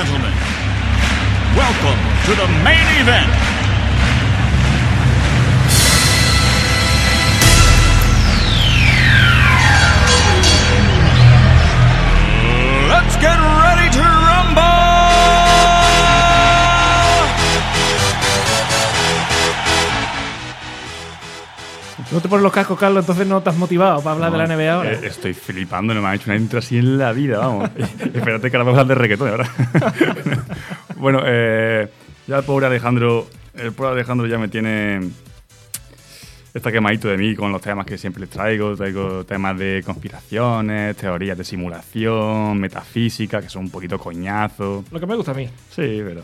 gentlemen, welcome to the main event. Let's get ready to No te pones los cascos, Carlos, entonces no te has motivado para hablar de la NBA ahora. Eh, estoy flipando, no me han hecho una intro así en la vida, vamos. Espérate que ahora vamos a hablar de reggaetón ahora. bueno, eh, ya el pobre Alejandro, el pobre Alejandro ya me tiene está quemadito de mí con los temas que siempre les traigo. Traigo temas de conspiraciones, teorías de simulación, metafísica, que son un poquito coñazo. Lo que me gusta a mí. Sí, pero.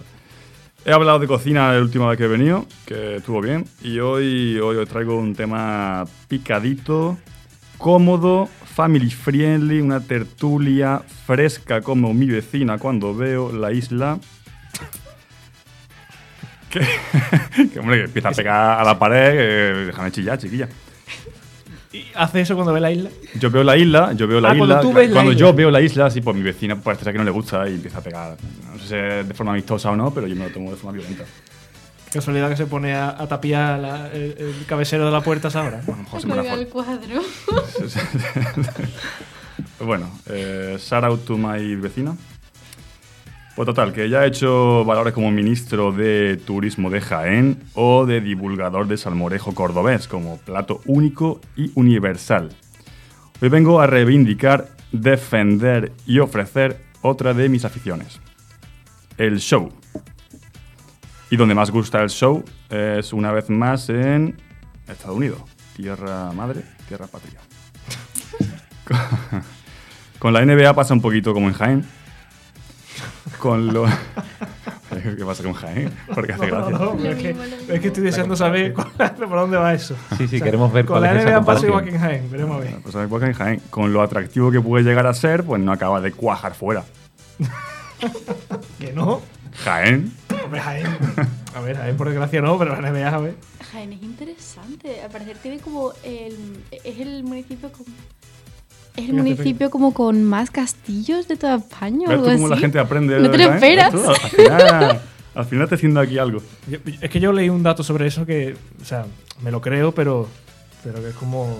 He hablado de cocina la última vez que he venido, que estuvo bien. Y hoy, hoy os traigo un tema picadito, cómodo, family friendly, una tertulia fresca como mi vecina cuando veo la isla. Que, hombre, que empieza a pegar a la pared, déjame chillar, chiquilla. ¿Y hace eso cuando ve la isla? Yo veo la isla, yo veo la Ah, isla. cuando tú ves la cuando isla. yo veo la isla, sí, pues mi vecina parece ser que no le gusta y empieza a pegar. No sé si es de forma amistosa o no, pero yo me lo tomo de forma violenta. Casualidad que se pone a, a tapiar la- el, el cabecero de la puerta esa hora. A lo mejor se me el cuadro. Bueno, eh, shout out to my vecina. Pues total, que ya he hecho valores como ministro de turismo de Jaén o de divulgador de salmorejo cordobés como plato único y universal. Hoy vengo a reivindicar, defender y ofrecer otra de mis aficiones. El show. Y donde más gusta el show es una vez más en Estados Unidos. Tierra madre, tierra patria. Con la NBA pasa un poquito como en Jaén. Con lo... ¿Qué pasa con Jaén? Porque hace No, gracia. no, no, es, que, es estoy deseando saber cuál- por dónde va eso. Sí, sí, queremos ver Con cuál la es NBA pasa igual que en Jaén, veremos a ver. Pues en Jaén. Con lo atractivo que puede llegar a ser, pues no acaba de cuajar fuera. Que no. Jaén. Hombre, Jaén. A ver, Jaén por desgracia no, pero la NBA, a ver. Jaén es interesante. Al parecer tiene como el. Es el municipio con. Es el Fíjate, municipio como con más castillos de toda España o ¿Ves algo tú así. cómo la gente aprende? No te lo esperas. ¿Ves tú? Al final, al final te haciendo aquí algo. Yo- es que yo leí un dato sobre eso que, o sea, me lo creo, pero, pero que es como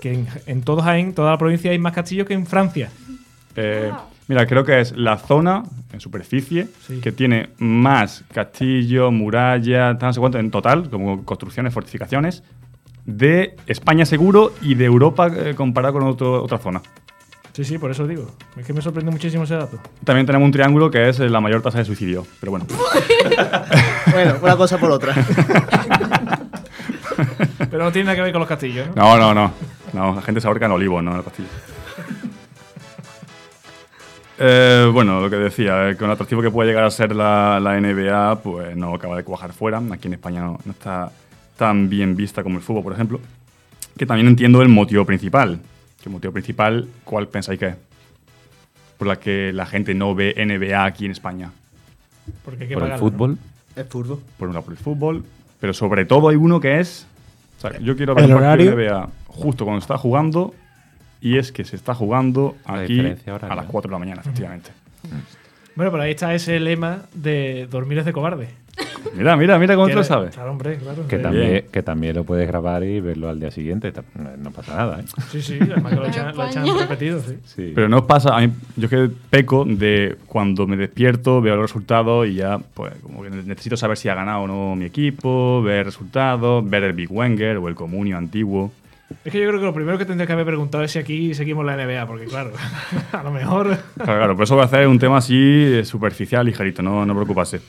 que en, en todo Jaén, toda la provincia hay más castillos que en Francia. Eh. Mira, creo que es la zona en superficie Sí. que tiene más castillos, murallas, no sé cuánto, en total, como construcciones, fortificaciones, de España seguro y de Europa eh, comparado con otro- otra zona. Sí, sí, por eso digo. Es que me sorprende muchísimo ese dato. También tenemos un triángulo que es eh, la mayor tasa de suicidio, pero bueno. Bueno, una cosa por otra. Pero no tiene nada que ver con los castillos, ¿no? No, no, no. No, la gente se ahorca en olivos, no en el castillo. Eh, bueno, lo que decía, eh, con lo atractivo que puede llegar a ser la, la NBA, pues no acaba de cuajar fuera. Aquí en España no, no está tan bien vista como el fútbol, por ejemplo. Que también entiendo el motivo principal. ¿Qué motivo principal? ¿Cuál pensáis que es? Por la que la gente no ve NBA aquí en España. Porque hay que Por el pagarlo, ¿no? fútbol. Es furbo. Por un lado por el fútbol, pero sobre todo hay uno que es... o sea, yo quiero ver ¿El un partido de? NBA justo cuando está jugando y es que se está jugando La aquí diferencia a las 4 de la mañana, efectivamente. Bueno, pero ahí está ese lema de dormir es de cobarde. Mira, mira, mira cómo tú lo sabes. Claro, hombre, claro. Que también, que también lo puedes grabar y verlo al día siguiente. No, no pasa nada, ¿eh? Sí, sí, además que lo echan, lo echan repetido, sí. Sí. Pero no os pasa, a mí, yo es que peco de cuando me despierto, veo los resultados y ya, pues, como que necesito saber si ha ganado o no mi equipo, ver resultados, ver el Big Wenger o el Comunio antiguo. Es que yo creo que lo primero que tendría que haber preguntado es si aquí seguimos la NBA, porque claro, a lo mejor. Claro, claro, por eso voy a hacer un tema así eh, superficial, ligerito, no, no preocuparse.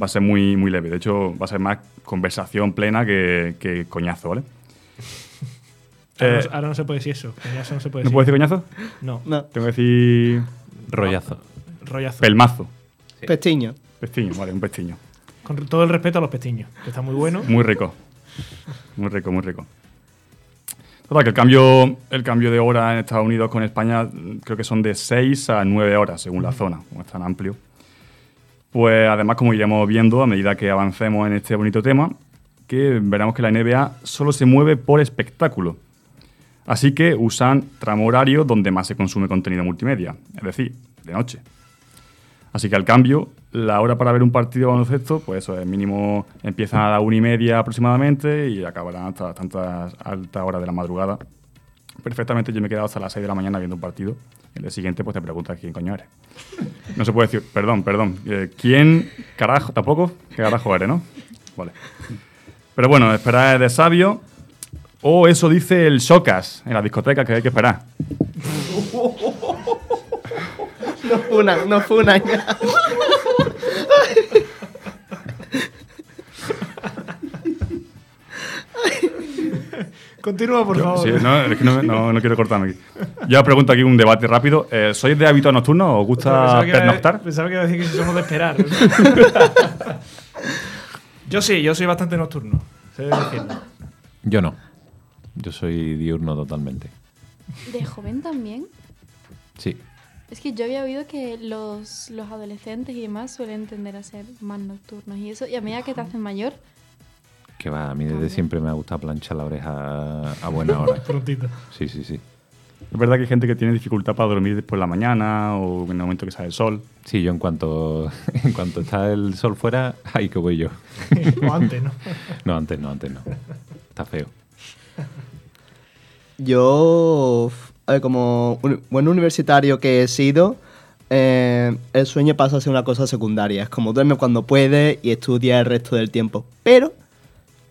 Va a ser muy, muy leve. De hecho, va a ser más conversación plena que, que coñazo, ¿vale? Ahora, Eh, no, ahora no se puede decir eso. Coñazo no se puede ¿No decir. puedo decir coñazo? No, No, Tengo que decir Rollazo. rollazo. pelmazo. pestiño. Pestiño, vale, un pestiño. Con todo el respeto a los pestiños, que está muy bueno. Muy rico. Muy rico, muy rico. Total, que el cambio, el cambio de hora en Estados Unidos con España creo que son de 6 a 9 horas, según la zona, como es tan amplio. Pues además, como iremos viendo a medida que avancemos en este bonito tema, que veremos que la NBA solo se mueve por espectáculo. Así que usan tramo horario donde más se consume contenido multimedia, es decir, de noche. Así que al cambio, la hora para ver un partido de baloncesto, pues eso es mínimo, empieza a la una y media aproximadamente y acabarán hasta tantas altas horas de la madrugada. Perfectamente yo me he quedado hasta las 6 de la mañana viendo un partido. El día siguiente pues te preguntas quién coño eres. No se puede decir, perdón, perdón. eh, ¿Quién carajo? ¿Tampoco? ¿Qué carajo eres, no? Vale. Pero bueno, esperar es de sabio. O eso dice el Socas en la discoteca que hay que esperar. No fue una, no fue una. Continúa, por favor. Sí, no, es que no, no- no quiero cortarme aquí. Yo pregunto aquí un debate rápido. Eh, ¿Sois de hábito nocturno o os gusta Pensaba que pernoctar? Pensaba que iba a decir que somos de esperar. yo sí, yo soy bastante nocturno. sé. Yo no. Yo soy diurno totalmente. De joven también. Sí. Es que yo había oído que los, los adolescentes y demás suelen tender a ser más nocturnos y eso. Y a medida que te haces mayor, Que va, a mí desde siempre me ha gustado planchar la oreja a buena hora. Prontito. Sí, sí, sí. Es verdad que hay gente que tiene dificultad para dormir por la mañana o en el momento que sale el sol. Sí, yo en cuanto, en cuanto está el sol fuera, ahí que voy yo. o antes, ¿no? No, antes no, antes no. Está feo. Yo, a ver, como un buen universitario que he sido, eh, el sueño pasa a ser una cosa secundaria. Es como duerme cuando puede y estudia el resto del tiempo. Pero,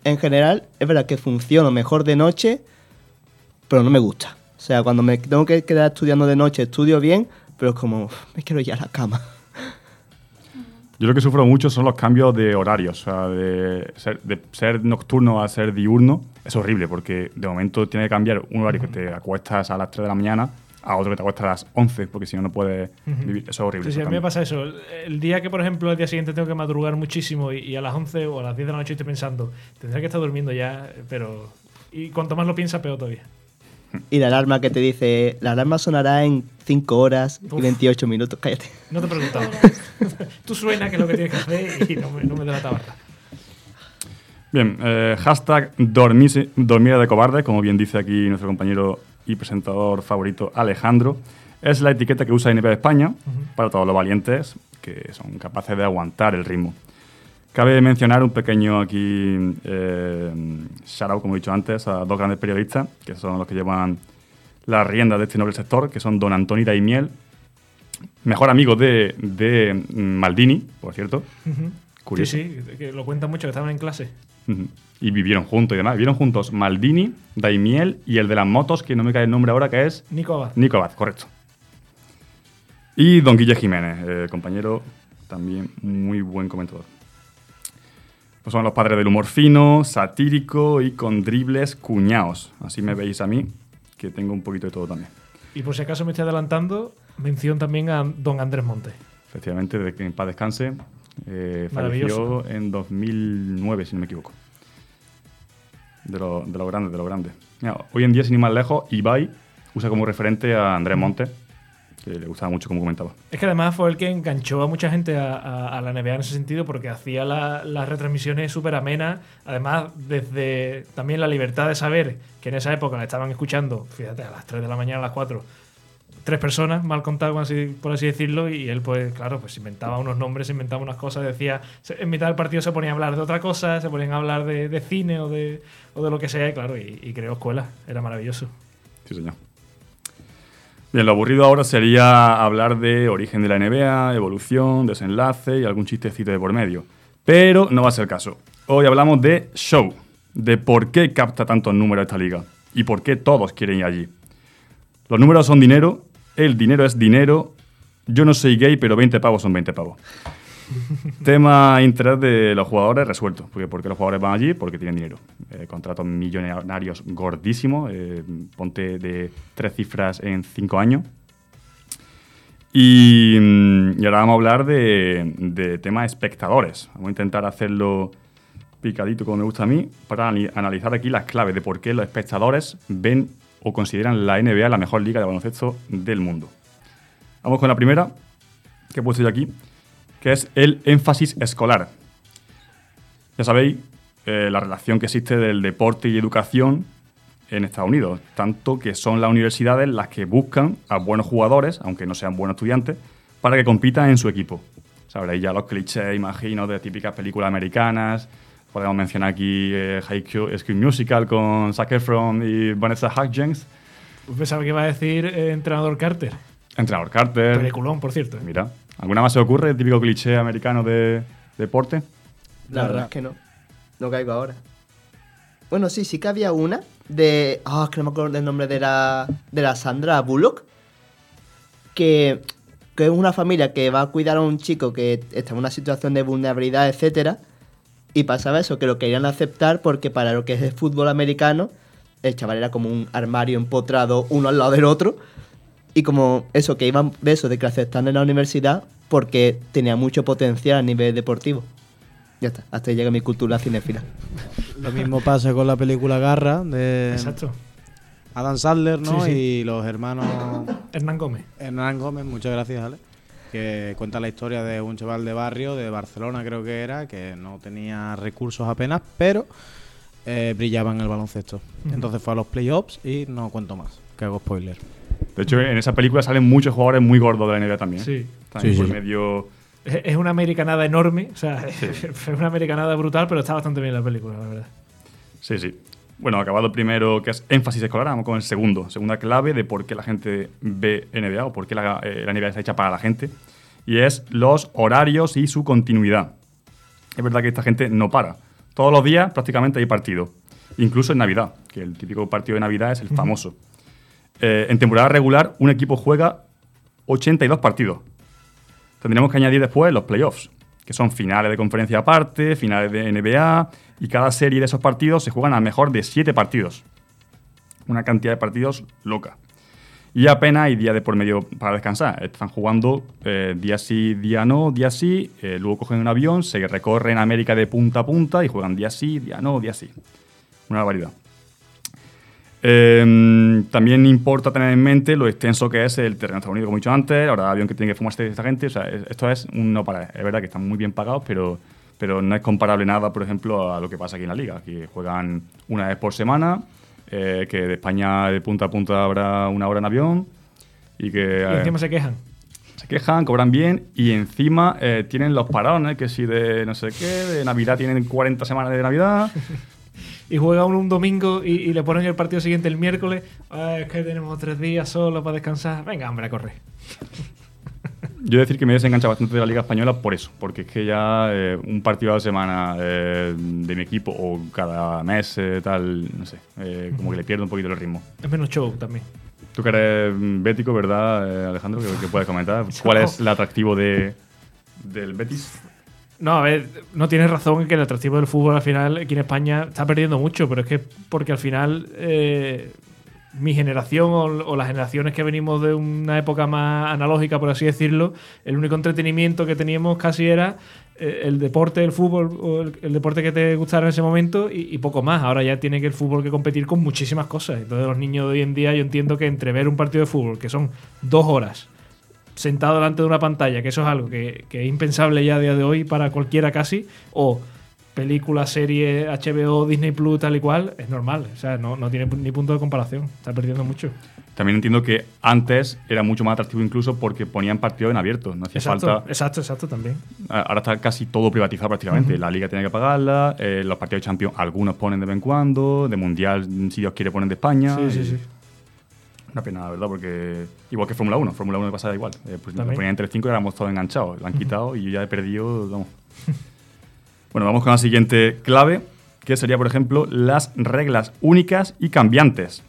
en general, es verdad que funciono mejor de noche, pero no me gusta. O sea, cuando me tengo que quedar estudiando de noche, estudio bien, pero es como, "Uf, me quiero ir a la cama. Yo lo que sufro mucho son los cambios de horarios. O sea, de ser, de ser nocturno a ser diurno es horrible porque de momento tiene que cambiar un horario que te acuestas a las 3 de la mañana a otro que te acuestas a las 11 porque si no, no puedes vivir. Eso es horrible. Sí, sí, a mí me pasa eso. El- día que, por ejemplo, el día siguiente tengo que madrugar muchísimo y, y a las 11 o a las 10 de la noche estoy pensando, tendré que estar durmiendo ya, pero... Y cuanto más lo piensa, peor todavía. Y la alarma que te dice, la alarma sonará en 5 horas y Uf. 28 minutos. Cállate. No te preguntaba. Tú suena que es lo que tienes que hacer y no me, no me da la tabarra. Bien, eh, hashtag dormirse- dormir de cobarde, como bien dice aquí nuestro compañero y presentador favorito Alejandro. Es la etiqueta que usa NBA de España para todos los valientes que son capaces de aguantar el ritmo. Cabe mencionar un pequeño aquí eh, shout out, como he dicho antes, a dos grandes periodistas que son los que llevan las riendas de este noble sector, que son don Antonio Daimiel, mejor amigo de, de Maldini, por cierto. Curioso. Sí, sí, que lo cuentan mucho, que estaban en clase. Y vivieron juntos y demás. Vivieron juntos Maldini, Daimiel y el de las motos, que no me cae el nombre ahora, que es Nico Abad. Nico Abad, correcto. Y Don Guille Jiménez, eh, compañero también muy buen comentador. Pues son los padres del humor fino, satírico y con dribles cuñados. Así me veis a mí, que tengo un poquito de todo también. Y por si acaso me estoy adelantando, mención también a don Andrés Montes. Efectivamente, de que en paz descanse. Eh, falleció en 2009, si no me equivoco. De lo, de lo grande, de lo grande. Mira, hoy en día, sin ir más lejos, Ibai usa como referente a Andrés Montes, que le gustaba mucho como comentaba. Es que además fue el que enganchó a mucha gente a, a- a la NBA en ese sentido porque hacía la- las retransmisiones súper amenas. Además, desde también la libertad de saber que en esa época la estaban escuchando, fíjate, a las 3 de la mañana, a las 4, tres personas, mal contado, así- por así decirlo, y él, pues, claro, pues inventaba unos nombres, inventaba unas cosas, decía, en mitad del partido se ponía a hablar de otra cosa, se ponían a hablar de, de cine o de, o de lo que sea, y claro, y, y creó escuela, era maravilloso. Sí, señor. Bien, lo aburrido ahora sería hablar de origen de la NBA, evolución, desenlace y algún chistecito de por medio. Pero no va a ser el caso. Hoy hablamos de show, de por qué capta tantos números esta liga y por qué todos quieren ir allí. Los números son dinero, el dinero es dinero. Yo no soy gay, pero 20 pavos son 20 pavos. Tema interés de los jugadores resuelto. Porque, porque los jugadores van allí porque tienen dinero. Eh, contratos millonarios gordísimos. eh, ponte de tres cifras en cinco años. Y, mm, y ahora vamos a hablar de, de tema espectadores. Vamos a intentar hacerlo picadito como me gusta a mí para analizar aquí las claves de por qué los espectadores ven o consideran la NBA la mejor liga de baloncesto del mundo. Vamos con la primera que he puesto yo aquí, que es el énfasis escolar. Ya sabéis eh, la relación que existe del deporte y educación en Estados Unidos, tanto que son las universidades las que buscan a buenos jugadores, aunque no sean buenos estudiantes, para que compitan en su equipo. Sabréis ya los clichés, imagino, de típicas películas americanas. Podemos mencionar aquí eh, High School Musical con Zac Efron y Vanessa Hudgens. Pensaba que iba a decir eh, Entrenador Carter. Entrenador Carter. Peliculón, por cierto. Mira, ¿alguna más se ocurre? El típico cliché americano de deporte. La verdad es que no. No caigo ahora. Bueno, sí, sí que había una de. Ah, es que no me acuerdo del nombre de la. de la Sandra Bullock. Que. que es una familia que va a cuidar a un chico que está en una situación de vulnerabilidad, etcétera. Y pasaba eso, que lo querían aceptar porque para lo que es el fútbol americano, el chaval era como un armario empotrado uno al lado del otro. Y como eso, que iban de eso, de que aceptan en la universidad porque tenía mucho potencial a nivel deportivo. Ya está, hasta ahí llega mi cultura cinefila. Lo mismo pasa con la película Garra de Exacto. Adam Sandler, ¿no? Sí, sí. Y los hermanos Hernán Gómez. Hernán Gómez, muchas gracias, Ale. Que cuenta la historia de un chaval de barrio, de Barcelona creo que era, que no tenía recursos apenas, pero eh, brillaba en el baloncesto. Entonces fue a los playoffs y no cuento más, que hago spoiler. De hecho, en esa película salen muchos jugadores muy gordos de la NBA también. Sí. También Sí, por sí. medio. Es es una americanada enorme, o sea, es una americanada brutal, pero está bastante bien la película, la verdad. Sí, sí. Bueno, acabado el primero, que es énfasis escolar, vamos con el segundo. Segunda clave de por qué la gente ve NBA o por qué la, eh, la NBA está hecha para la gente. Y es los horarios y su continuidad. Es verdad que esta gente no para. Todos los días prácticamente hay partido. Incluso en Navidad, que el típico partido de Navidad es el famoso. Eh, en temporada regular, un equipo juega 82 partidos. Tendremos que añadir después los playoffs, que son finales de conferencia aparte, finales de NBA, y cada serie de esos partidos se juegan a mejor de 7 partidos. Una cantidad de partidos loca. Y apenas hay día de por medio para descansar. Están jugando eh, día sí, día no, día sí, eh, luego cogen un avión, se recorren América de punta a punta y juegan día sí, día no, día sí. Una barbaridad. Eh, también importa tener en mente lo extenso que es el terreno de Estados Unidos, como he dicho antes, ahora avión que tiene que fumarse esta gente. O sea, es- esto es un no para. Es verdad que están muy bien pagados, pero, pero no es comparable nada, por ejemplo, a lo que pasa aquí en la liga. que juegan una vez por semana, eh, que de España de punta a punta habrá una hora en avión y que Y eh, encima se quejan. se quejan, cobran bien y encima eh, tienen los parones, que si de no sé qué, de Navidad tienen 40 semanas de Navidad. Y juega uno un domingo y, y le ponen el partido siguiente el miércoles. "Ah, es que tenemos tres días solo para descansar. Venga, hombre, a correr. Yo decir que me he desenganchado bastante de la Liga Española por eso, porque es que ya eh, un partido a la semana eh, de mi equipo o cada mes, eh, tal, no sé, como que le pierdo un poquito el ritmo. Es menos show también. Tú que eres mm, bético, ¿verdad, Alejandro? ¿Qué, qué puedes comentar? ¿Cuál es el atractivo de, del Betis? No, a ver, no tienes razón en que el atractivo del fútbol al final aquí en España está perdiendo mucho, pero es que porque al final eh, mi generación o, las generaciones que venimos de una época más analógica, por así decirlo, el único entretenimiento que teníamos casi era eh, el deporte, el fútbol, o el, el deporte que te gustara en ese momento y, y poco más. Ahora ya tiene que el fútbol que competir con muchísimas cosas. Entonces los niños de hoy en día yo entiendo que entre ver un partido de fútbol, que son dos horas, sentado delante de una pantalla, que eso es algo que, que es impensable ya a día de hoy para cualquiera casi, o película, serie, HBO, Disney Plus, tal y cual, es normal. O sea, no, no tiene ni punto de comparación. Está perdiendo mucho. También entiendo que antes era mucho más atractivo incluso porque ponían partido en abierto, no hacía Exacto, falta... exacto, exacto también. Ahora está casi todo privatizado prácticamente. La liga tiene que pagarla, eh, los partidos de Champions algunos ponen de vez en cuando, de Mundial, si Dios quiere, ponen de España. Sí, sí, sí. Una pena, la verdad, porque igual que Fórmula 1, Fórmula 1 me pasaba igual. Eh, pues, ponían entre 5 y éramos todos enganchados. Lo han quitado y yo ya he perdido. Vamos. bueno, vamos con la siguiente clave, que sería, por ejemplo, las reglas únicas y cambiantes.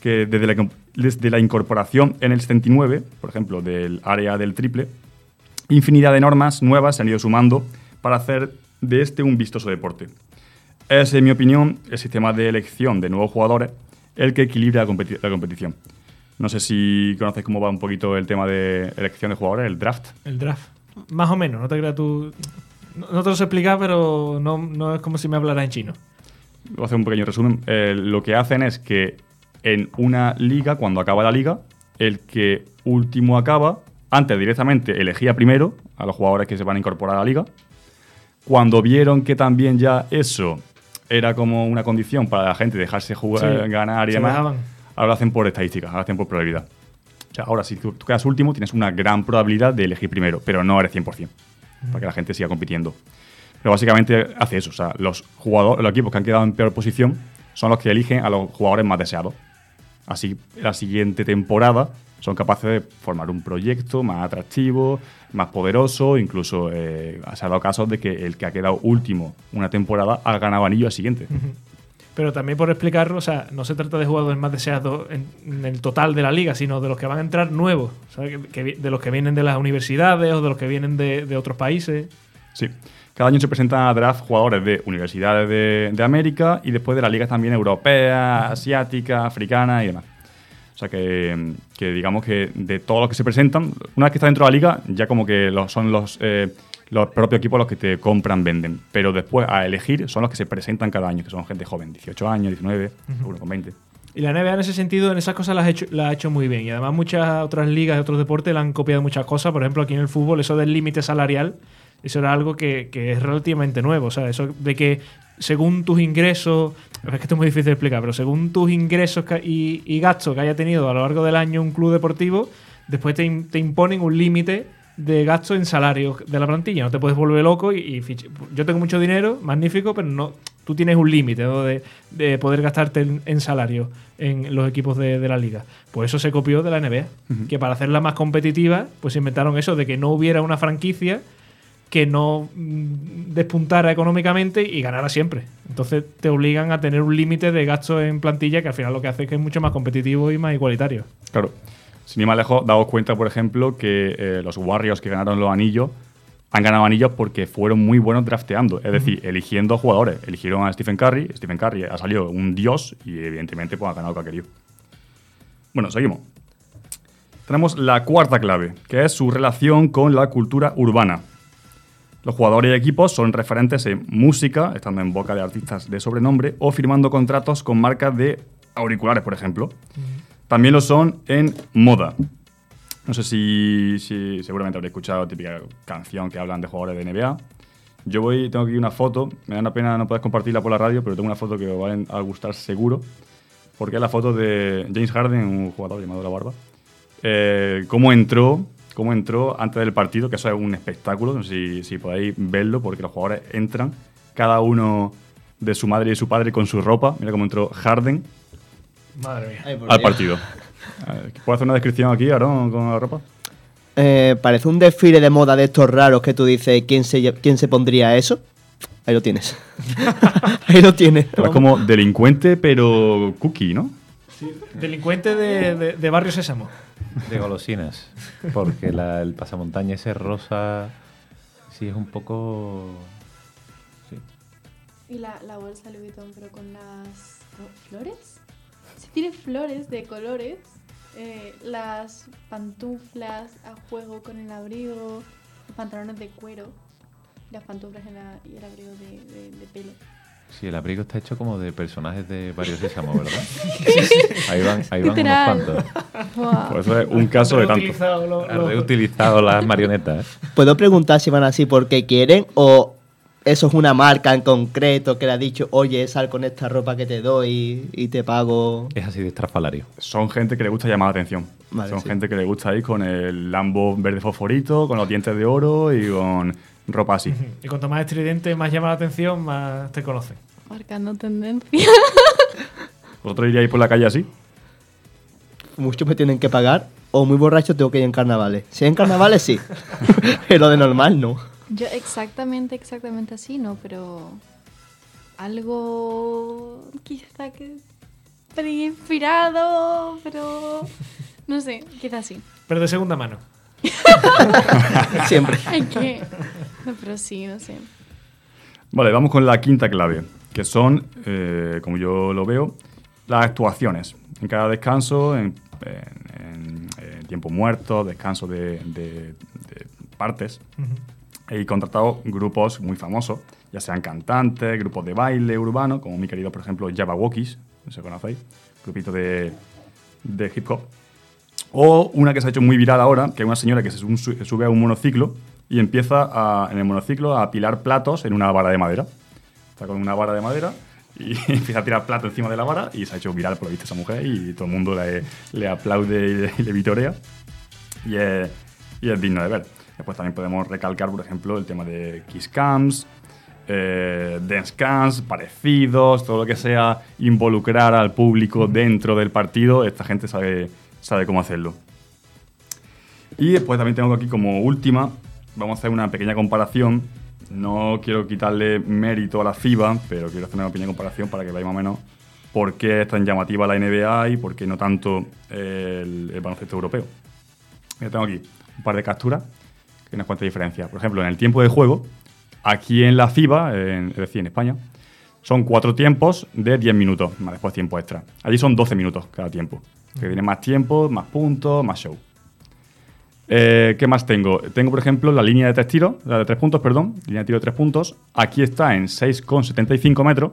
Que desde la, desde la incorporación en el 79, por ejemplo, del área del triple, infinidad de normas nuevas se han ido sumando para hacer de este un vistoso deporte. Es, en mi opinión, el sistema de elección de nuevos jugadores el que equilibra la, competi- la competición. No sé si conoces cómo va un poquito el tema de elección de jugadores, el draft. El draft. Más o menos, no te creas tú. No, te lo sé explicar, pero no, no es como si me hablaras en chino. Voy a hacer un pequeño resumen. Eh, lo que hacen es que en una liga, cuando acaba la liga, el que último acaba, antes directamente elegía primero a los jugadores que se van a incorporar a la liga. Cuando vieron que también ya eso era como una condición para la gente dejarse jugar, Sí, ganar y demás, dejaban. ahora lo hacen por estadísticas, ahora lo hacen por probabilidad. O sea, ahora si tú, tú quedas último, tienes una gran probabilidad de elegir primero, pero no eres 100%, para que la gente siga compitiendo. Pero básicamente hace eso. O sea, los, jugadores, los equipos que han quedado en peor posición son los que eligen a los jugadores más deseados. Así, la siguiente temporada son capaces de formar un proyecto más atractivo, más poderoso. Incluso eh, se ha dado casos de que el que ha quedado último una temporada ha ganado anillo al siguiente. Pero también por explicarlo, o sea, no se trata de jugadores más deseados en, en el total de la liga, sino de los que van a entrar nuevos, de los que vienen de las universidades o de los que vienen de, de otros países. Sí. Cada año se presentan a draft jugadores de universidades de, de América y después de las ligas también europeas, asiáticas, africanas y demás. Sea que, que digamos que de todos los que se presentan, una vez que estás dentro de la liga, ya como que los- son los, eh, los propios equipos los que te compran, venden. Pero después a elegir son los que se presentan cada año, que son gente joven, 18 años, 19, algunos con 20. Y la NBA en ese sentido, en esas cosas las ha hecho, las ha hecho muy bien. Y además muchas otras ligas de otros deportes le han copiado muchas cosas. Por ejemplo, aquí en el fútbol, eso del límite salarial, eso era algo que, que es relativamente nuevo. O sea, eso de que según tus ingresos, es que esto es muy difícil de explicar, pero según tus ingresos y, y gastos que haya tenido a lo largo del año un club deportivo, después te, te imponen un límite de gasto en salarios de la plantilla. No te puedes volver loco y, y yo tengo mucho dinero, magnífico, pero no tú tienes un límite ¿no? de, de poder gastarte en, en salario en los equipos de, de la liga. Pues eso se copió de la NBA, que para hacerla más competitiva, pues inventaron eso de que no hubiera una franquicia que no mm, despuntara económicamente y ganara siempre. Entonces te obligan a tener un límite de gasto en plantilla que al final lo que hace es que es mucho más competitivo y más igualitario. Claro. Sin ir más lejos, daos cuenta, por ejemplo, que eh, los Warriors que ganaron los anillos han ganado anillos porque fueron muy buenos drafteando, es decir, eligiendo jugadores. Eligieron a Stephen Curry, Stephen Curry ha salido un dios y evidentemente pues, ha ganado lo que ha querido. Bueno, seguimos. Tenemos la cuarta clave, que es su relación con la cultura urbana. Los jugadores y equipos son referentes en música, estando en boca de artistas de sobrenombre, o firmando contratos con marcas de auriculares, por ejemplo. También lo son en moda. No sé si, si seguramente habréis escuchado típica canción que hablan de jugadores de NBA. Yo voy, tengo aquí una foto, me da una pena no poder compartirla por la radio, pero tengo una foto que os va a gustar seguro, porque es la foto de James Harden, un jugador llamado La Barba. Eh, cómo entró, cómo entró antes del partido, que eso es un espectáculo, no sé si, si podéis verlo, porque los jugadores entran, cada uno de su madre y su padre con su ropa. Mira cómo entró Harden Madre mía. Ay, al partido. ¿Puedo hacer una descripción aquí, Aaron, con la ropa? Eh, parece un desfile de moda de estos raros que tú dices, ¿quién se, quién se pondría eso? Ahí lo tienes. Ahí lo tienes. Es como delincuente, pero cookie, ¿no? Delincuente de, de- de Barrio Sésamo. De golosinas. Porque la- el pasamontaña ese rosa sí es un poco... Sí. Y la, la bolsa Louis Vuitton, pero con las flores. Si tiene flores de colores. eh, las pantuflas a juego con el abrigo. Los pantalones de cuero. Las pantuflas en la- y el abrigo de pelo. Sí, el abrigo está hecho como de personajes de varios sésamos, ¿verdad? Ahí van, ahí van unos cuantos. Pues eso es un caso de tanto. Reutilizado lo- Han lo- reutilizado las marionetas. ¿eh? ¿Puedo preguntar si van así porque quieren o eso es una marca en concreto que le ha dicho, oye, sal con esta ropa que te doy y te pago? Es así de estrafalario. Son gente que le gusta llamar la atención. Vale, Son sí. gente que le gusta ir con el Lambo verde fosforito, con los dientes de oro y con ropa así. Y cuanto más estridente, más llama la atención, más te conocen. Marcando tendencia. ¿Vosotros iríais por la calle así? Muchos me tienen que pagar o muy borracho tengo que ir en carnavales. Si es en carnavales, sí. Pero de normal, no. Yo exactamente, exactamente así, ¿no? Pero algo quizá que inspirado, pero no sé, quizá sí. Pero de segunda mano. Siempre. Hay que... No, pero sí, no sé. Vale, vamos con la quinta clave, que son, eh, como yo lo veo, las actuaciones. En cada descanso, en, en- en- en tiempo muerto, descanso de, de- de partes, he contratado grupos muy famosos, ya sean cantantes, grupos de baile urbano, como mi querido, por ejemplo, Java Walkies, no sé si conocéis, grupito de, de hip hop. O una que se ha hecho muy viral ahora, que es una señora que se sub- su- sube a un monociclo y empieza a- en el monociclo a apilar platos en una vara de madera. Está con una vara de madera y empieza a tirar plato encima de la vara y se ha hecho viral por lo visto esa mujer y todo el mundo le, le aplaude y le, le vitorea y es, y es digno de ver. Después también podemos recalcar, por ejemplo, el tema de Kiss Cams, eh, Dance Cams, parecidos, todo lo que sea involucrar al público dentro del partido, esta gente sabe, sabe cómo hacerlo. Y después también tengo aquí como última, vamos a hacer una pequeña comparación. No quiero quitarle mérito a la FIBA, pero quiero hacer una pequeña comparación para que veáis más o menos por qué es tan llamativa la NBA y por qué no tanto eh, el, baloncesto europeo. Mira, tengo aquí un par de capturas que nos cuenta diferencia. Por ejemplo, en el tiempo de juego, aquí en la FIBA, es decir, en España, son cuatro tiempos de 10 minutos, más después tiempo extra. Allí son 12 minutos cada tiempo. Que tiene más tiempo, más puntos, más show. Eh, ¿Qué más tengo? Tengo, por ejemplo, la línea de tres tiros, la de tres puntos, perdón, línea de tiro de tres puntos. Aquí está en 6,75 metros.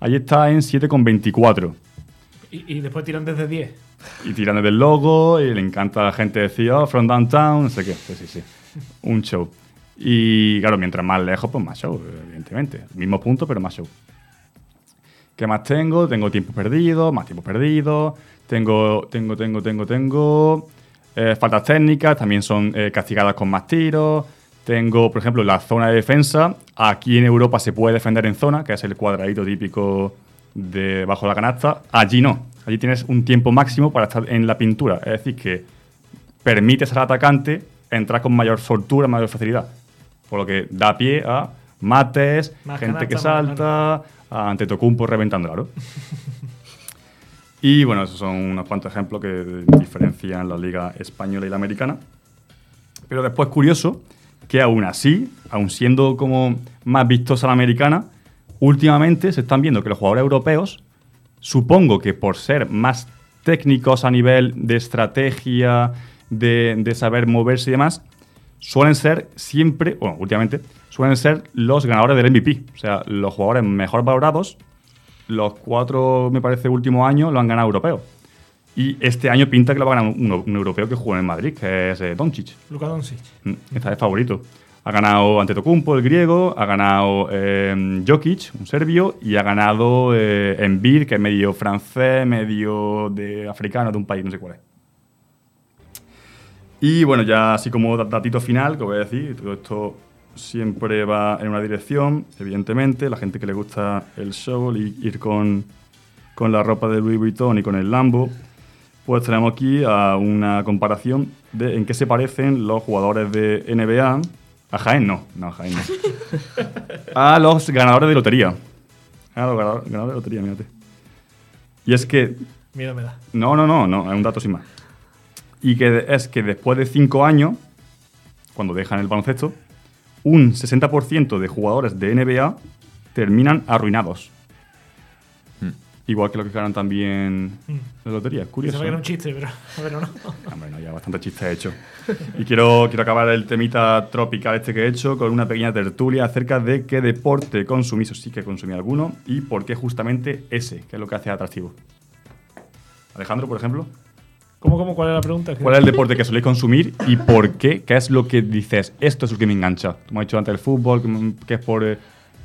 Allí está en 7,24. Y, y después tiran desde 10. Y tiran desde el logo, y le encanta a la gente decir, oh, from downtown, no sé qué. Sí, sí, sí. Un show. Y claro, mientras más lejos, pues más show, evidentemente. Mismo punto, pero más show. ¿Qué más tengo? Tengo tiempo perdido, más tiempo perdido. Tengo, tengo, tengo, tengo, tengo. eh, faltas técnicas, también son eh, castigadas con más tiros. Tengo, por ejemplo, la zona de defensa. Aquí en Europa se puede defender en zona, que es el cuadradito típico de bajo la canasta. Allí no. Allí tienes un tiempo máximo para estar en la pintura. Es decir, que permites al atacante entrar con mayor soltura, mayor facilidad. Por lo que da pie a mates, Más gente que canasta, salta, a Antetokounmpo reventando el aro. y bueno, esos son unos cuantos ejemplos que diferencian la liga española y la americana. Pero después curioso que aún así, aún siendo como más vistosa la americana, últimamente se están viendo que los jugadores europeos, supongo que por ser más técnicos a nivel de estrategia, de, de saber moverse y demás, suelen ser siempre, bueno, últimamente, suelen ser los ganadores del MVP. O sea, los jugadores mejor valorados, los cuatro, me parece, últimos años lo han ganado europeos. Y este año pinta que lo va a ganar un, un europeo que juega en Madrid, que es eh, Doncic. Luka Doncic. Mm, Está de favorito. Ha ganado Antetokounmpo, el griego, ha ganado eh, Jokic, un serbio, y ha ganado eh, que es medio francés, medio de africano, de un país, no sé cuál es. Y bueno, ya así como dat- datito final, que voy a decir, todo esto siempre va en una dirección, evidentemente, la gente que le gusta el show, y ir con, con la ropa de Louis Vuitton y con el Lambo, pues tenemos aquí a una comparación de en qué se parecen los jugadores de NBA. A Jaén no, no, a Jaén no. a los ganadores de lotería. A los ganador- ganadores de lotería, mírate. Y es que Miedo me da. no, no, no, no, es un dato sin más. Y que es que después de cinco años, cuando dejan el baloncesto, un 60% de jugadores de NBA terminan arruinados. Hmm. Igual que lo que ganan también Mm. la lotería. Curioso. Era ¿eh? un chiste, pero, pero no. Hombre, no, ya bastante chiste he hecho. Y quiero, quiero acabar el temita tropical este que he hecho con una pequeña tertulia acerca de qué deporte consumís, o sí que consumí alguno, y por qué justamente ese, que es lo que hace atractivo. Alejandro, por ejemplo, ¿Cómo, cómo, ¿Cuál es la pregunta? ¿cuál es el deporte que soléis consumir y por qué? ¿Qué es lo que dices? Esto es lo que me engancha. Me has dicho antes el fútbol, que, es por eh,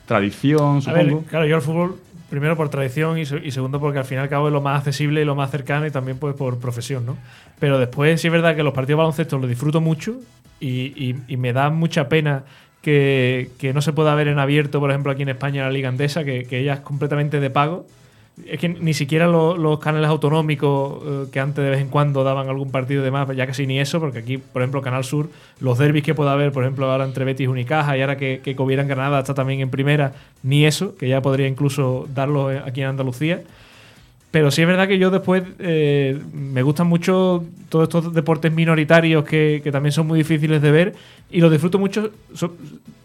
tradición, A ver, supongo. claro, yo el fútbol, primero por tradición y, y segundo porque al fin y al cabo es lo más accesible y lo más cercano y también pues por profesión, ¿no? Pero después sí es verdad que los partidos de baloncesto los disfruto mucho y, y- y me da mucha pena que, que no se pueda ver en abierto, por ejemplo, aquí en España la Liga Andesa, que, que ella es completamente de pago. Es que ni siquiera lo- los canales autonómicos eh, que antes de vez en cuando daban algún partido de más, ya casi ni eso, porque aquí, por ejemplo, Canal Sur, los derbis que pueda haber, por ejemplo, ahora entre Betis y Unicaja y ahora que, que Granada está también en primera, ni eso, que ya podría incluso darlo eh, aquí en Andalucía. Pero sí es verdad que yo después eh, me gustan mucho todos estos deportes minoritarios que, que también son muy difíciles de ver y los disfruto mucho, so-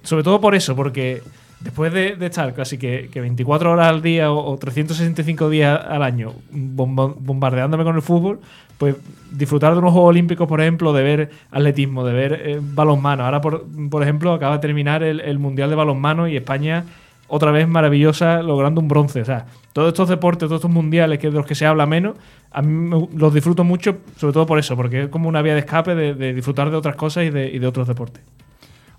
sobre todo por eso, porque después de, estar casi que, que 24 horas al día o, o 365 días al año bomba- bombardeándome con el fútbol, pues disfrutar de unos Juegos Olímpicos, por ejemplo, de ver atletismo, de ver eh, balonmano. Ahora, por, ejemplo, acaba de terminar el, Mundial de Balonmano y España otra vez maravillosa logrando un bronce. O sea, todos estos deportes, todos estos mundiales que de los que se habla menos, a mí los disfruto mucho, sobre todo por eso, porque es como una vía de escape de, de disfrutar de otras cosas y de, y de otros deportes.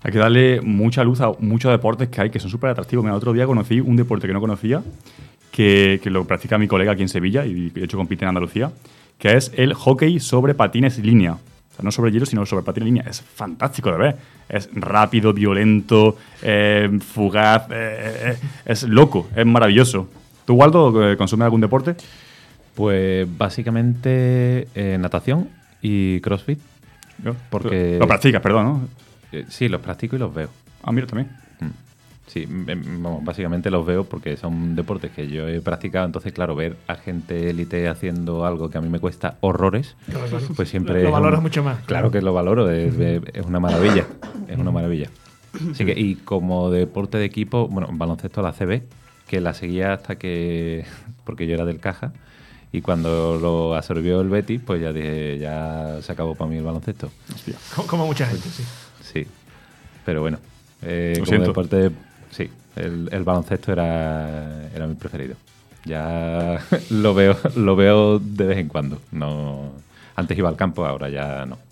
Hay que darle mucha luz a muchos deportes que hay que son súper atractivos. Mira, el otro día conocí un deporte que no conocía, que, que lo practica mi colega aquí en Sevilla y de hecho compite en Andalucía, que es el hockey sobre patines línea. O sea, no sobre hielo, sino sobre patines línea. Es fantástico de ver. Es rápido, violento, eh, fugaz, eh, eh, es loco, es maravilloso. ¿Tú, Waldo, consumes algún deporte? Pues básicamente eh, natación y crossfit. Lo practicas, perdón, ¿no? Eh, sí, los practico y los veo. Ah, mira, también. Mm. Sí, básicamente los veo porque son deportes que yo he practicado, entonces claro, ver a gente élite haciendo algo que a mí me cuesta horrores, pues siempre... Lo es valoras un- mucho más. Claro que lo valoro, es, es una maravilla, es una maravilla. Así que, y como deporte de equipo, bueno, baloncesto la CB, que la seguía hasta que, porque yo era del caja, y cuando lo absorbió el Betis, pues ya dije, ya se acabó para mí el baloncesto. Como, como mucha gente, sí. Sí, pero bueno, eh, Lo como siento. deporte, sí, el, el baloncesto era, era mi preferido. Ya lo veo, lo veo de vez en cuando. No, antes iba al campo, ahora ya no.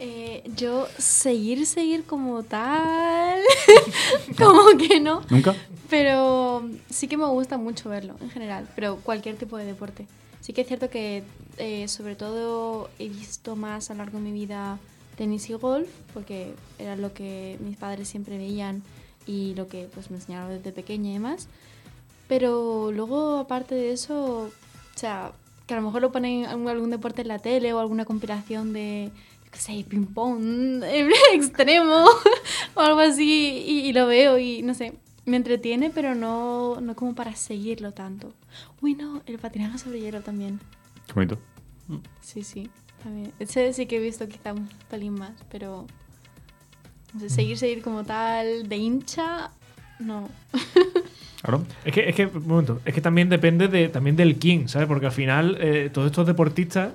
Eh, yo seguir, seguir como tal, como que no. ¿Nunca? Pero sí que me gusta mucho verlo en general, pero cualquier tipo de deporte. Sí que es cierto que eh, sobre todo he visto más a lo largo de mi vida tenis y golf, porque era lo que mis padres siempre veían y lo que pues me enseñaron desde pequeña y demás. Pero luego, aparte de eso, o sea, que a lo mejor lo ponen algún, algún deporte en la tele o alguna compilación de, qué sé, ping-pong extremo o algo así y, y lo veo y no sé, me entretiene, pero no, no como para seguirlo tanto. Uy, no, el patinaje sobre hielo también. Qué bonito. Sí, sí, también. Ese sí que he visto quizá un pelín más, pero no sé, seguir, seguir como tal de hincha, no. ¿Aaron? Es que, es que, un momento, es que también depende de, también del quién, ¿sabes? Porque al final, eh, todos estos deportistas,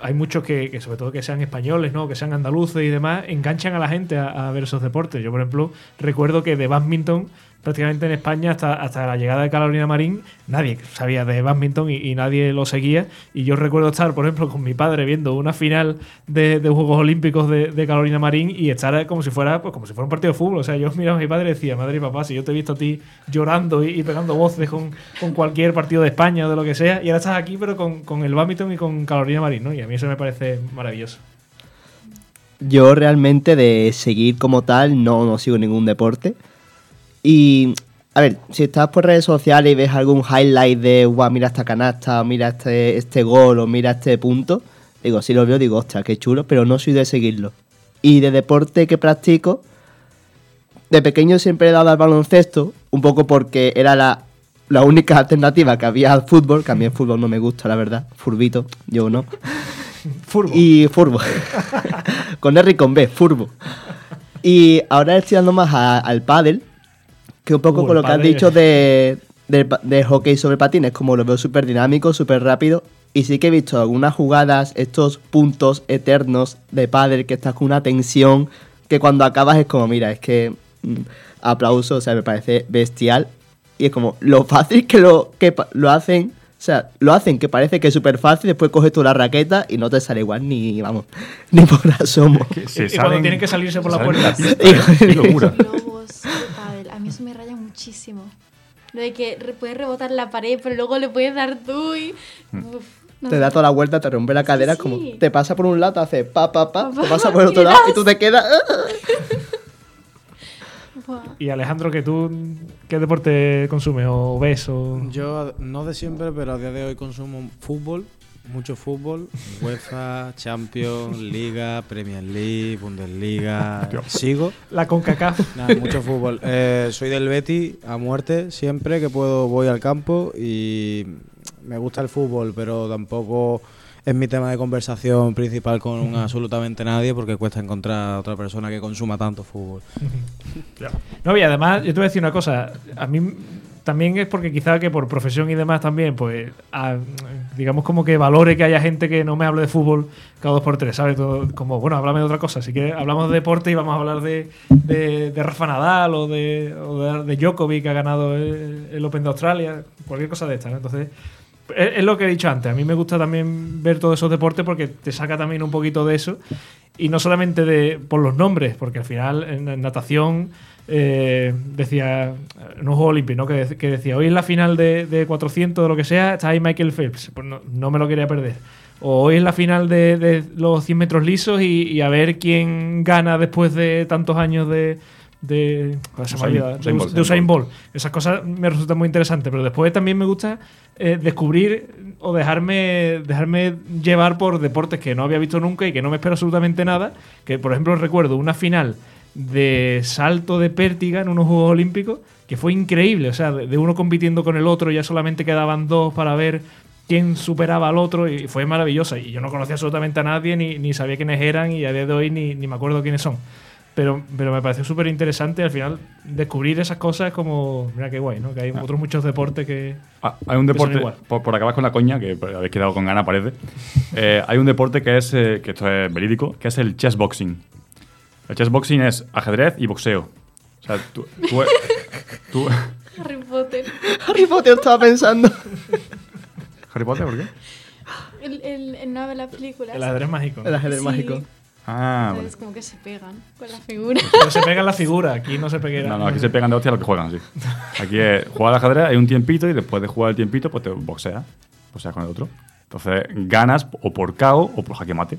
hay muchos que, que, sobre todo que sean españoles, ¿no? Que sean andaluces y demás, enganchan a la gente a, a ver esos deportes. Yo, por ejemplo, recuerdo que de badminton, prácticamente en España, hasta, hasta la llegada de Carolina Marín, nadie sabía de badminton y, nadie lo seguía. Y yo recuerdo estar, por ejemplo, con mi padre viendo una final de, de Juegos Olímpicos de, de Carolina Marín y estar como si fuera pues, como si fuera un partido de fútbol. O sea, yo miraba a mi padre y decía, madre y papá, si yo te he visto a ti llorando y, y pegando voces con, con cualquier partido de España o de lo que sea, y ahora estás aquí, pero con, con el badminton y con Carolina Marín, ¿no? Y a mí eso me parece maravilloso. Yo realmente de seguir como tal no, no sigo ningún deporte. Y, a ver, si estás por redes sociales y ves algún highlight de, guau, mira esta canasta, o mira este, este gol, o mira este punto, digo, si lo veo, digo, ostras, qué chulo, pero no soy de seguirlo. Y de deporte que practico, de pequeño siempre he dado al baloncesto, un poco porque era la, la única alternativa que había al fútbol, que a mí el fútbol no me gusta, la verdad, furbito, yo no. Furbo. Y Furbo. con R y con B, Furbo. Y ahora estoy dando más a- al pádel, que un poco Uh, con lo que has dicho de, de, de hockey sobre patines, como lo veo súper dinámico, súper rápido. Y sí que he visto algunas jugadas, estos puntos eternos de pádel, que estás con una tensión, que cuando acabas es como, mira, es que mm, aplauso, o sea, me parece bestial. Y es como, lo fácil que lo, que lo hacen, o sea, lo hacen que parece que es súper fácil, después coges tú la raqueta y no te sale igual ni, vamos, ni por asomo. Se Y- y cuando tienen que salirse por la salen puerta. pista. Qué locura. Globos de pádel, a mí eso me raya muchísimo. Lo de que re- puedes rebotar la pared, pero luego le puedes dar tú y... Uf, no Te sé. da toda la vuelta, te rompe la cadera, sí. como te pasa por un lado, te hace pa, pa, pa, Pa, te pa, pasa por el otro lado y tú te quedas. "Ah". Y Alejandro, que tú, ¿qué deporte consumes o ves? O... Yo, no de siempre, pero a día de hoy consumo fútbol, mucho fútbol, UEFA, Champions, Liga, Premier League, Bundesliga, sigo. La CONCACAF. Nada, mucho fútbol. Eh, soy del Betty a muerte, siempre que puedo voy al campo y me gusta el fútbol, pero tampoco es mi tema de conversación principal con absolutamente nadie porque cuesta encontrar a otra persona que consuma tanto fútbol. No, y además, yo te voy a decir una cosa. A mí también es porque quizá que por profesión y demás también, pues, a- digamos como que valore que haya gente que no me hable de fútbol cada dos por tres, ¿sabes? Todo- como, bueno, háblame de otra cosa. Así que hablamos de deporte y vamos a hablar de, de, de Rafa Nadal o de, o de, Djokovic que ha ganado el, el Open de Australia, cualquier cosa de esta, ¿no? Entonces, es, es lo que he dicho antes. A mí me gusta también ver todos esos deportes porque te saca también un poquito de eso. Y no solamente de, por los nombres, porque al final en natación eh, decía, en un juego olímpico, ¿no? que, dec- que decía, hoy en la final de, de 400 de lo que sea, está ahí Michael Phelps. Pues no, no me lo quería perder. O hoy es la final de, de los 100 metros lisos y, y a ver quién gana después de tantos años de. de, Usain- de Usain Bolt, Us- de Usain Usain Bolt. Esas cosas me resultan muy interesantes, pero después también me gusta eh, descubrir o dejarme, dejarme llevar por deportes que no había visto nunca y que no me espero absolutamente nada. Que, por ejemplo, recuerdo una final de salto de pértiga en unos Juegos Olímpicos que fue increíble. O sea, de, uno compitiendo con el otro, ya solamente quedaban dos para ver quién superaba al otro y fue maravillosa. Y yo no conocía absolutamente a nadie, ni, ni sabía quiénes eran y a día de hoy ni, ni me acuerdo quiénes son. Pero, pero me pareció súper interesante al final descubrir esas cosas como, mira qué guay, ¿no? Que hay otros muchos deportes que... Ah, hay un deporte, por, por acabar con la coña, que habéis quedado con ganas, parece. Eh, hay un deporte que es, eh, que esto es verídico, que es el chess boxing. El chess boxing es ajedrez y boxeo. O sea, tú. tú, tú- Harry Potter. Harry Potter estaba pensando. ¿Harry Potter? ¿Por qué? El, el, en una de las películas. El ajedrez mágico. El ajedrez Sí. mágico. Ah, vale. Entonces, como que se pegan con la figura. Pero se pega en la figura, aquí no se pega. No, no, aquí se pegan de hostia a lo que juegan, sí. Aquí es jugar al ajedrez, hay un tiempito y después de jugar el tiempito, pues te boxeas. Boxeas con el otro. Entonces ganas o por KO o por jaque mate.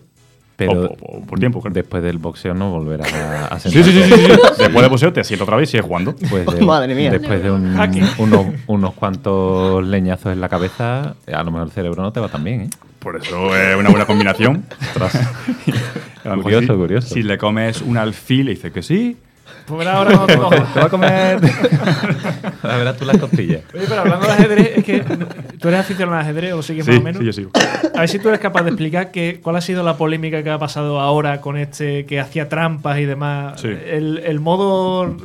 Pero o, o- o por tiempo, claro. después del boxeo no volverás a, a Sí, sí, sí, sí, sí. Después de boxeo te sientas otra vez y sigues jugando. Después de, Madre mía. Después de un- unos, unos cuantos leñazos en la cabeza, a lo mejor el cerebro no te va tan bien, ¿eh? Por eso es una buena combinación. Curioso, si, curioso. Si le comes un alfil y dices que sí, Pues verás ahora te va a comer. a ver, tú las costillas. Oye, pero hablando de ajedrez, es que tú eres aficionado al ajedrez o sigues sí, más o menos. sí, yo sigo. A ver si tú eres capaz de explicar que, cuál ha sido la polémica que ha pasado ahora con este que hacía trampas y demás. Sí. El, el modo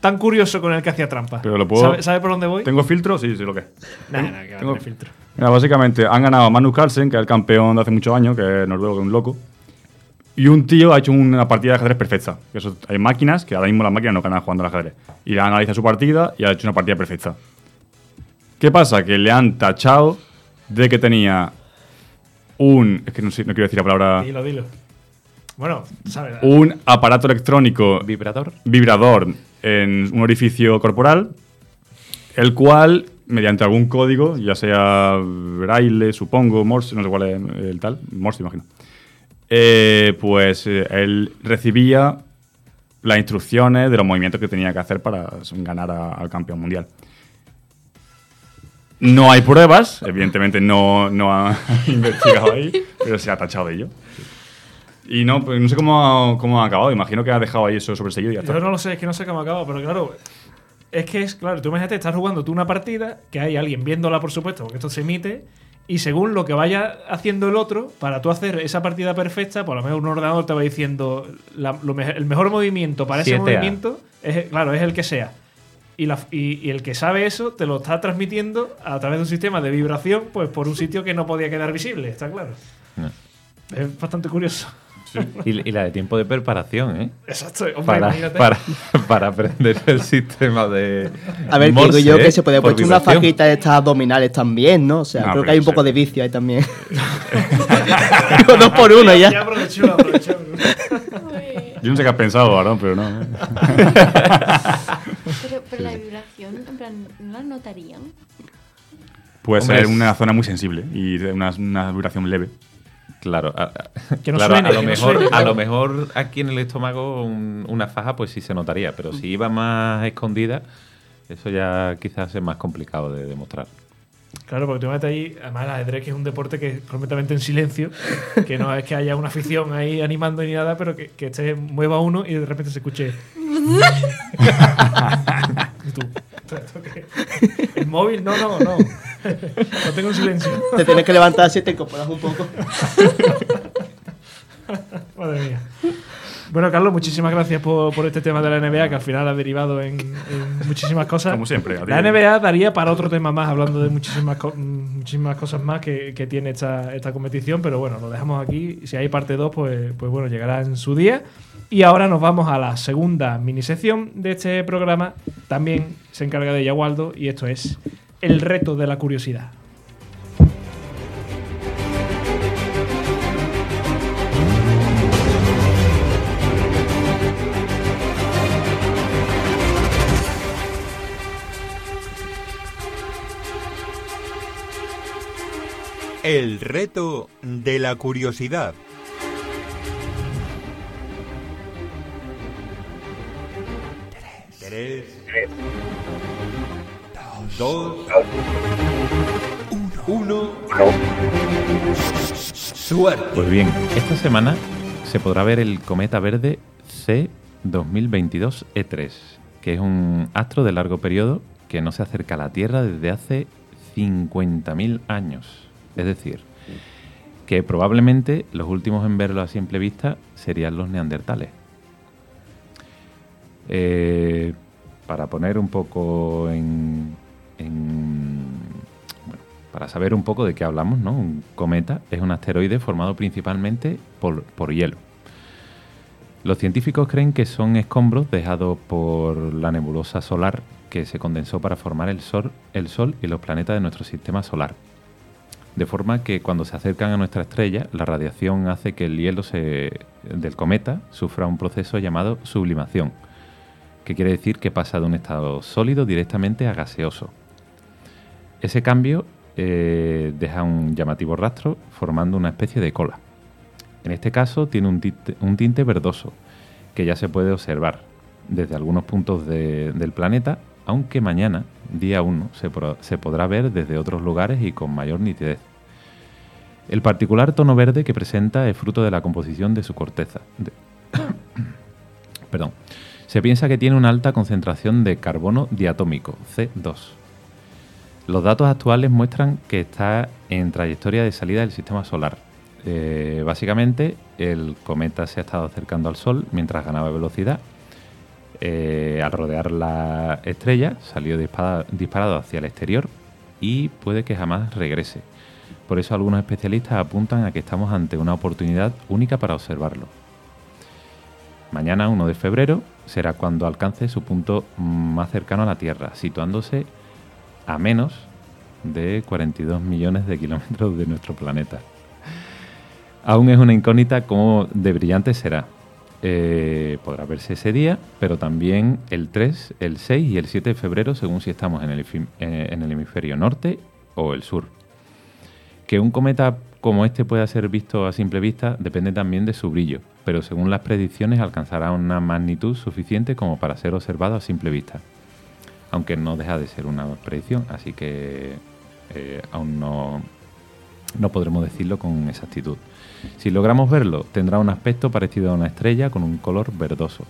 tan curioso con el que hacía trampas. Pero lo puedo- ¿Sabe, sabe por dónde voy? ¿Tengo filtro? Sí, sí, lo que es. Nah, nah, que va a tengo- tener filtro. Mira, básicamente han ganado a Magnus Carlsen, que es el campeón de hace muchos años, que es noruego, que es un loco. Y un tío ha hecho una partida de ajedrez perfecta. Que eso, hay máquinas, que ahora mismo las máquinas no ganan jugando al ajedrez. Y le analiza su partida y ha hecho una partida perfecta. ¿Qué pasa? Que le han tachado de que tenía un. Es que no, sé- no quiero decir la palabra. Dilo, dilo. Bueno, ¿sabes? Un aparato electrónico ¿Vibrador? vibrador en un orificio corporal, el cual, mediante algún código, ya sea braille, supongo, Morse, no sé cuál es el tal, Morse, imagino, eh, pues eh, él recibía las instrucciones de los movimientos que tenía que hacer para ganar al campeón mundial. No hay pruebas, evidentemente no, no ha investigado ahí, pero se ha tachado de ello. Y no, pues no sé cómo ha, cómo ha acabado. Imagino que ha dejado ahí eso sobreseído y ya está. Yo no lo sé, es que no sé cómo acaba, pero claro. Es que es, claro, tú imagínate, estás jugando tú una partida, que hay alguien viéndola, por supuesto, porque esto se emite, y según lo que vaya haciendo el otro, para tú hacer esa partida perfecta, por lo menos un ordenador te va diciendo la- lo me- el mejor movimiento para ese 7A. movimiento, es, claro, es el que sea. Y, la- y- y el que sabe eso te lo está transmitiendo a través de un sistema de vibración, pues por un sitio que no podía quedar visible, está claro. No. Es bastante curioso. Y, y la de tiempo de preparación, ¿eh? Exacto, hombre, Para, para, para aprender el sistema de. A ver, Morse, digo yo que se puede puesto una fajita de estas abdominales también, ¿no? O sea, No, creo que hay un poco de vicio ahí también. Digo, dos por uno Ya ya. aprovechó, aprovechó. Yo no sé qué has pensado, Aaron, pero no. Pero, pero la vibración, en plan, ¿no la notarían? Puede Hombre, ser una zona muy sensible y una vibración leve. Claro, a, a- Que no claro, suene, a lo que no mejor, suene, a claro. lo mejor aquí en el estómago un- una faja pues sí se notaría, pero si iba más escondida, eso ya quizás es más complicado de demostrar. Claro, porque tú metes ahí, además el ajedrez que es un deporte que es completamente en silencio, que no es que haya una afición ahí animando ni nada, pero que, que este mueva uno y de repente se escuche. ¿El móvil? No, no, no. Lo tengo en silencio. Te tienes que levantar así y te incorporas un poco. Madre mía. Bueno, Carlos, muchísimas gracias por, por este tema de la NBA, que al final ha derivado en, en muchísimas cosas. Como siempre, a ti. La NBA daría para otro tema más, hablando de muchísimas, co- muchísimas cosas más que, que tiene esta, esta competición, pero bueno, lo dejamos aquí. Si hay parte 2, pues, pues bueno, llegará en su día. Y ahora nos vamos a la segunda minisección de este programa. También se encarga de ella Waldo y esto es El reto de la curiosidad. El reto de la curiosidad. 2, 1. Suerte. Pues bien, esta semana se podrá ver el cometa verde C2022E3, e que es un astro de largo periodo que no se acerca a la Tierra desde hace 50.000 años. Es decir, que probablemente los últimos en verlo a simple vista serían los neandertales. Eh, para poner un poco en, para saber un poco de qué hablamos. Un cometa es un asteroide formado principalmente por, hielo. Los científicos creen que son escombros dejados por la nebulosa solar que se condensó para formar el Sol, el Sol y los planetas de nuestro sistema solar. De forma que cuando se acercan a nuestra estrella, la radiación hace que el hielo del cometa sufra un proceso llamado sublimación, que quiere decir que pasa de un estado sólido directamente a gaseoso. Ese cambio eh, deja un llamativo rastro formando una especie de cola. En este caso tiene un tinte, verdoso que ya se puede observar desde algunos puntos de- del planeta, aunque mañana, día 1, se, podrá ver desde otros lugares y con mayor nitidez. El particular tono verde que presenta es fruto de la composición de su corteza. Perdón. Se piensa que tiene una alta concentración de carbono diatómico, C2. Los datos actuales muestran que está en trayectoria de salida del sistema solar. Eh, básicamente, el cometa se ha estado acercando al Sol mientras ganaba velocidad. Eh, al rodear la estrella, salió dispara- disparado hacia el exterior y puede que jamás regrese. Por eso algunos especialistas apuntan a que estamos ante una oportunidad única para observarlo. Mañana, 1 de febrero, será cuando alcance su punto más cercano a la Tierra, situándose a menos de 42 millones de kilómetros de nuestro planeta. Aún es una incógnita cómo de brillante será. Eh, podrá verse ese día, pero también el 3, el 6 y el 7 de febrero, según si estamos eh, en el hemisferio norte o el sur. Que un cometa como este pueda ser visto a simple vista depende también de su brillo, pero según las predicciones alcanzará una magnitud suficiente como para ser observado a simple vista. Aunque no deja de ser una predicción, así que eh, aún no, no podremos decirlo con exactitud. Si logramos verlo, tendrá un aspecto parecido a una estrella con un color verdoso.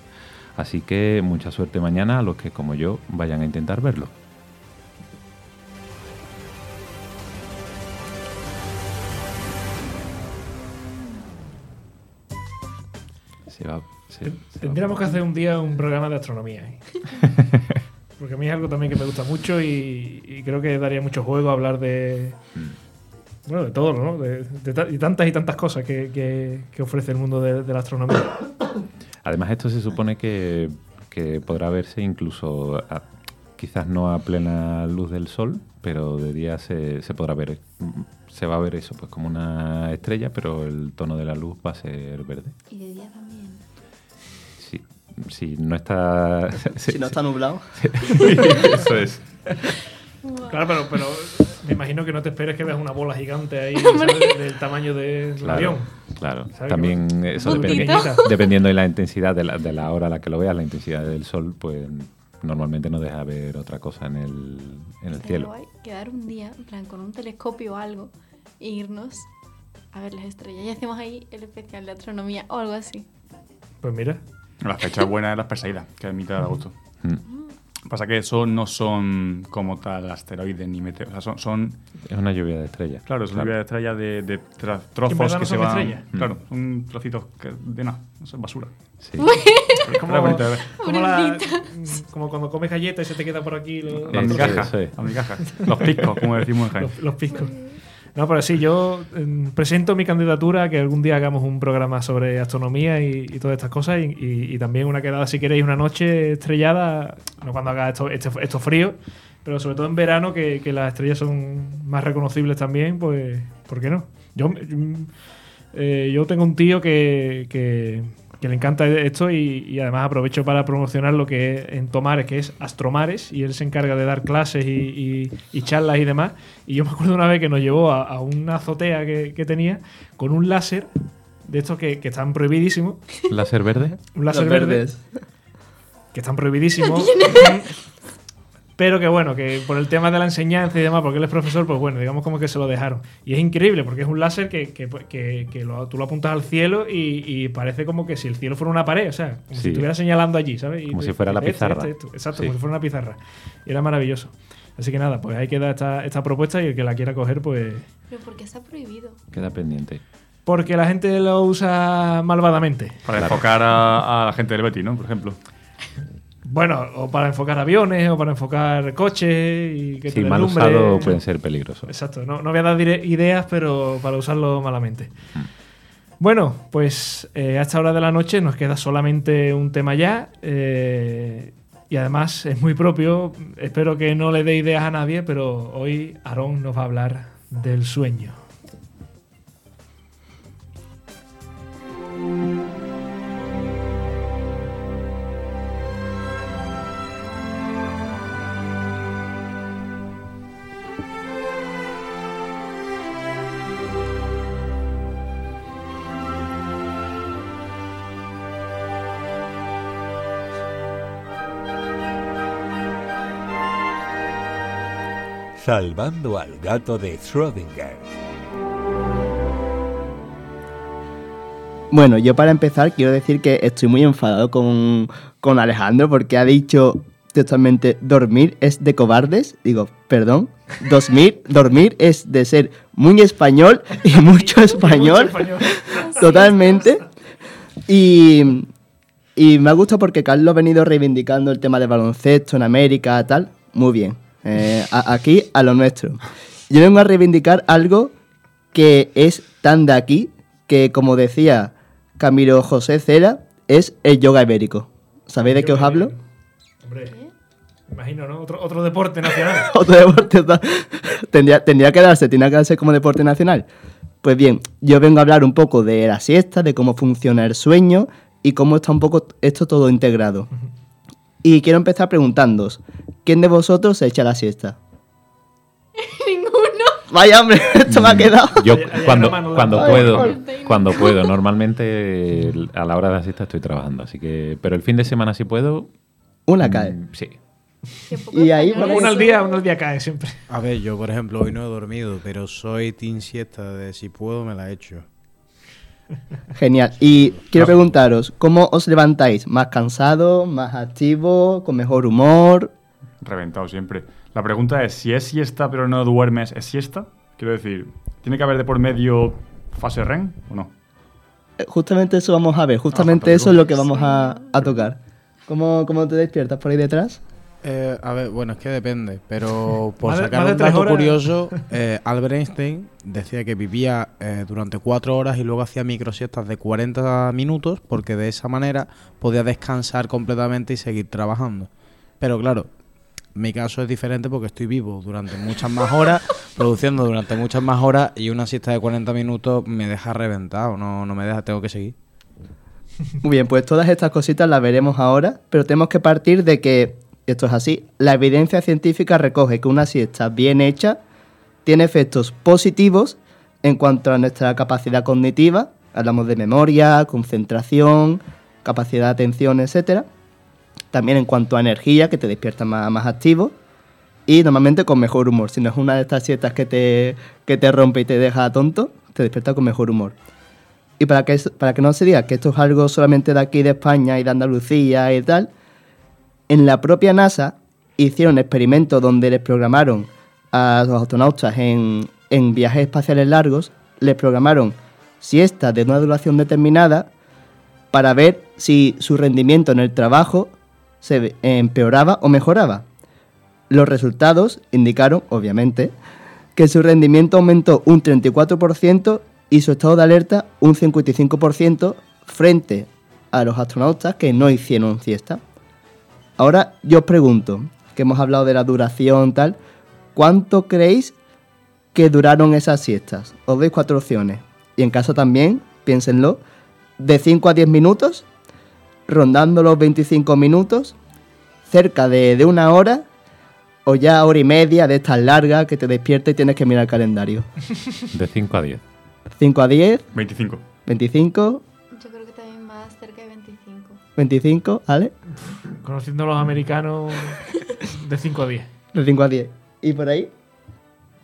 Así que mucha suerte mañana a los que, como yo, vayan a intentar verlo. Se va- se- se va- Tendríamos que hacer un día un programa de astronomía. ¿eh? Porque a mí es algo también que me gusta mucho y, y creo que daría mucho juego hablar de. Bueno, de todo, ¿no? De, tantas y tantas cosas que, que- que ofrece el mundo de, de la astronomía. Además, esto se supone que, que podrá verse incluso, a- quizás no a plena luz del sol, pero de día se, se podrá ver. Se va a ver eso, pues como una estrella, pero el tono de la luz va a ser verde. Y de día también. Si, no está... Si no está nublado. eso es. Claro, pero, pero me imagino que no te esperes que veas una bola gigante ahí ¿sabes? del tamaño de- del Claro, avión. claro. ¿Sabes También eso depende, dependiendo de la intensidad de la, de la hora a la que lo veas, la intensidad del sol, pues normalmente no deja ver otra cosa en el, en el cielo. guay quedar un día, en plan, con un telescopio o algo, e irnos a ver las estrellas. Y hacemos ahí el especial de astronomía o algo así. Pues mira, La fecha buena es la Perseida, que es mitad de agosto. Mm. Pasa que eso no son como tal asteroides ni meteoros. O sea, son, son Es una lluvia de estrellas. claro, son lluvia de estrellas de, Que trozos no que se van. estrellas. Claro, son trocitos que- de nada, eso es basura. Sí. es como, bonito como, la- como cuando comes galletas y se te queda por aquí lo- La Eso migaja, es, eso es. la migaja. Los picos, como decimos en Jaén. los, los piscos. No, pero sí, yo eh, presento mi candidatura que algún día hagamos un programa sobre astronomía y, todas estas cosas y, también una quedada, si queréis, una noche estrellada, no cuando haga esto, este- esto frío, pero sobre todo en verano, que, que las estrellas son más reconocibles también, pues, ¿por qué no? Yo, mm, eh, yo tengo un tío que que le encanta esto y, y además aprovecho para promocionar lo que es en Tomares, que es Astromares, y él se encarga de dar clases y, y- y charlas y demás. Y yo me acuerdo una vez que nos llevó a, a una azotea que, que tenía con un láser de estos que, que están prohibidísimos, ¿Láser verde? un láser Los verde, verdes. que están prohibidísimos. Pero que bueno, que por el tema de la enseñanza y demás, porque él es profesor, pues bueno, digamos como que se lo dejaron. Y es increíble, porque es un láser que, que, que- que lo- tú lo apuntas al cielo y, y parece como que si el cielo fuera una pared, o sea, como si estuviera señalando allí, ¿sabes? Y Como te- si fuera la este, este, pizarra. esto. Exacto, Sí. como si fuera una pizarra. Y era maravilloso. Así que nada, pues ahí queda esta, esta propuesta y el que la quiera coger, pues... Pero ¿por qué está prohibido? Queda pendiente. Porque la gente lo usa malvadamente. Para enfocar a, a la gente del Betis, ¿no? Por ejemplo. Bueno, o para enfocar aviones, o para enfocar coches y que Si te mal usado pueden ser peligrosos. Exacto, no, no voy a dar ideas, pero para usarlo malamente. Bueno, pues eh, a esta hora de la noche nos queda solamente un tema ya. eh, y además es muy propio. Espero que no le dé ideas a nadie, pero hoy Aarón nos va a hablar del sueño. Salvando al gato de Schrödinger. Bueno, yo para empezar quiero decir que estoy muy enfadado con, con Alejandro porque ha dicho textualmente dormir es de cobardes. Digo, perdón, dormir, dormir es de ser muy español y mucho español. Totalmente. Y, y me ha gustado porque Carlos ha venido reivindicando el tema del baloncesto en América, tal. Muy bien. Eh, a- aquí a lo nuestro. Yo vengo a reivindicar algo que es tan de aquí que, como decía Camilo José Cera, es el yoga ibérico. ¿Sabéis de qué os hablo? Hombre, imagino, ¿no? Otro, otro deporte nacional. Otro deporte tendría, tendría que darse, tendría que darse como deporte nacional. Pues bien, yo vengo a hablar un poco de la siesta, de cómo funciona el sueño y cómo está un poco esto todo integrado. Y quiero empezar preguntándoos, ¿quién de vosotros se echa la siesta? Ninguno. Vaya hombre, esto me ha quedado. Yo cuando, cuando puedo, cuando puedo, normalmente a la hora de la siesta estoy trabajando, así que, pero el fin de semana si puedo, Una cae. mm, sí. Qué poco Y ahí, Uno al día, uno al día cae siempre. A ver, yo por ejemplo hoy no he dormido, pero soy team siesta de si puedo me la echo. Genial. Y quiero preguntaros, ¿cómo os levantáis? ¿Más cansado, más activo, con mejor humor? Reventado siempre. La pregunta es, si es siesta pero no duermes, ¿es siesta? Quiero decir, ¿tiene que haber de por medio fase REM o no? Eh, Justamente eso vamos a ver, justamente fantástico. eso es lo que vamos a, a tocar. ¿Cómo, ¿Cómo te despiertas por ahí detrás? Eh, a ver, bueno, es que depende, pero por sacar más de un tres dato horas. curioso, eh, Albert Einstein decía que vivía eh, durante cuatro horas y luego hacía microsiestas de 40 minutos porque de esa manera podía descansar completamente y seguir trabajando. Pero claro, mi caso es diferente porque estoy vivo durante muchas más horas, produciendo durante muchas más horas y una siesta de 40 minutos me deja reventado, no, no me deja, tengo que seguir. Muy bien, pues todas estas cositas las veremos ahora, pero tenemos que partir de que, esto es así, la evidencia científica recoge que una siesta bien hecha tiene efectos positivos en cuanto a nuestra capacidad cognitiva, hablamos de memoria, concentración, capacidad de atención, etcétera. También en cuanto a energía, que te despierta más, más activo. Y normalmente con mejor humor. Si no es una de estas siestas que te, que te rompe y te deja tonto, te despierta con mejor humor. Y para que, para que no se diga que esto es algo solamente de aquí de España y de Andalucía y tal, en la propia NASA hicieron experimentos donde les programaron a los astronautas en, viajes espaciales largos, les programaron siestas de una duración determinada para ver si su rendimiento en el trabajo se empeoraba o mejoraba. Los resultados indicaron, obviamente, que su rendimiento aumentó un 34% y su estado de alerta un 55% frente a los astronautas que no hicieron siesta. Ahora yo os pregunto, que hemos hablado de la duración tal, ¿cuánto creéis que duraron esas siestas? Os doy cuatro opciones. Y en caso también, piénsenlo, de 5 a 10 minutos, rondando los 25 minutos, cerca de, de una hora o ya hora y media de estas largas que te despierta y tienes que mirar el calendario. De 5 a 10. 5 a 10, 25. 25, Yo creo que también más cerca de 25. 25, ¿vale? Conociendo a los americanos de 5 a 10. De 5 a 10. ¿Y por ahí?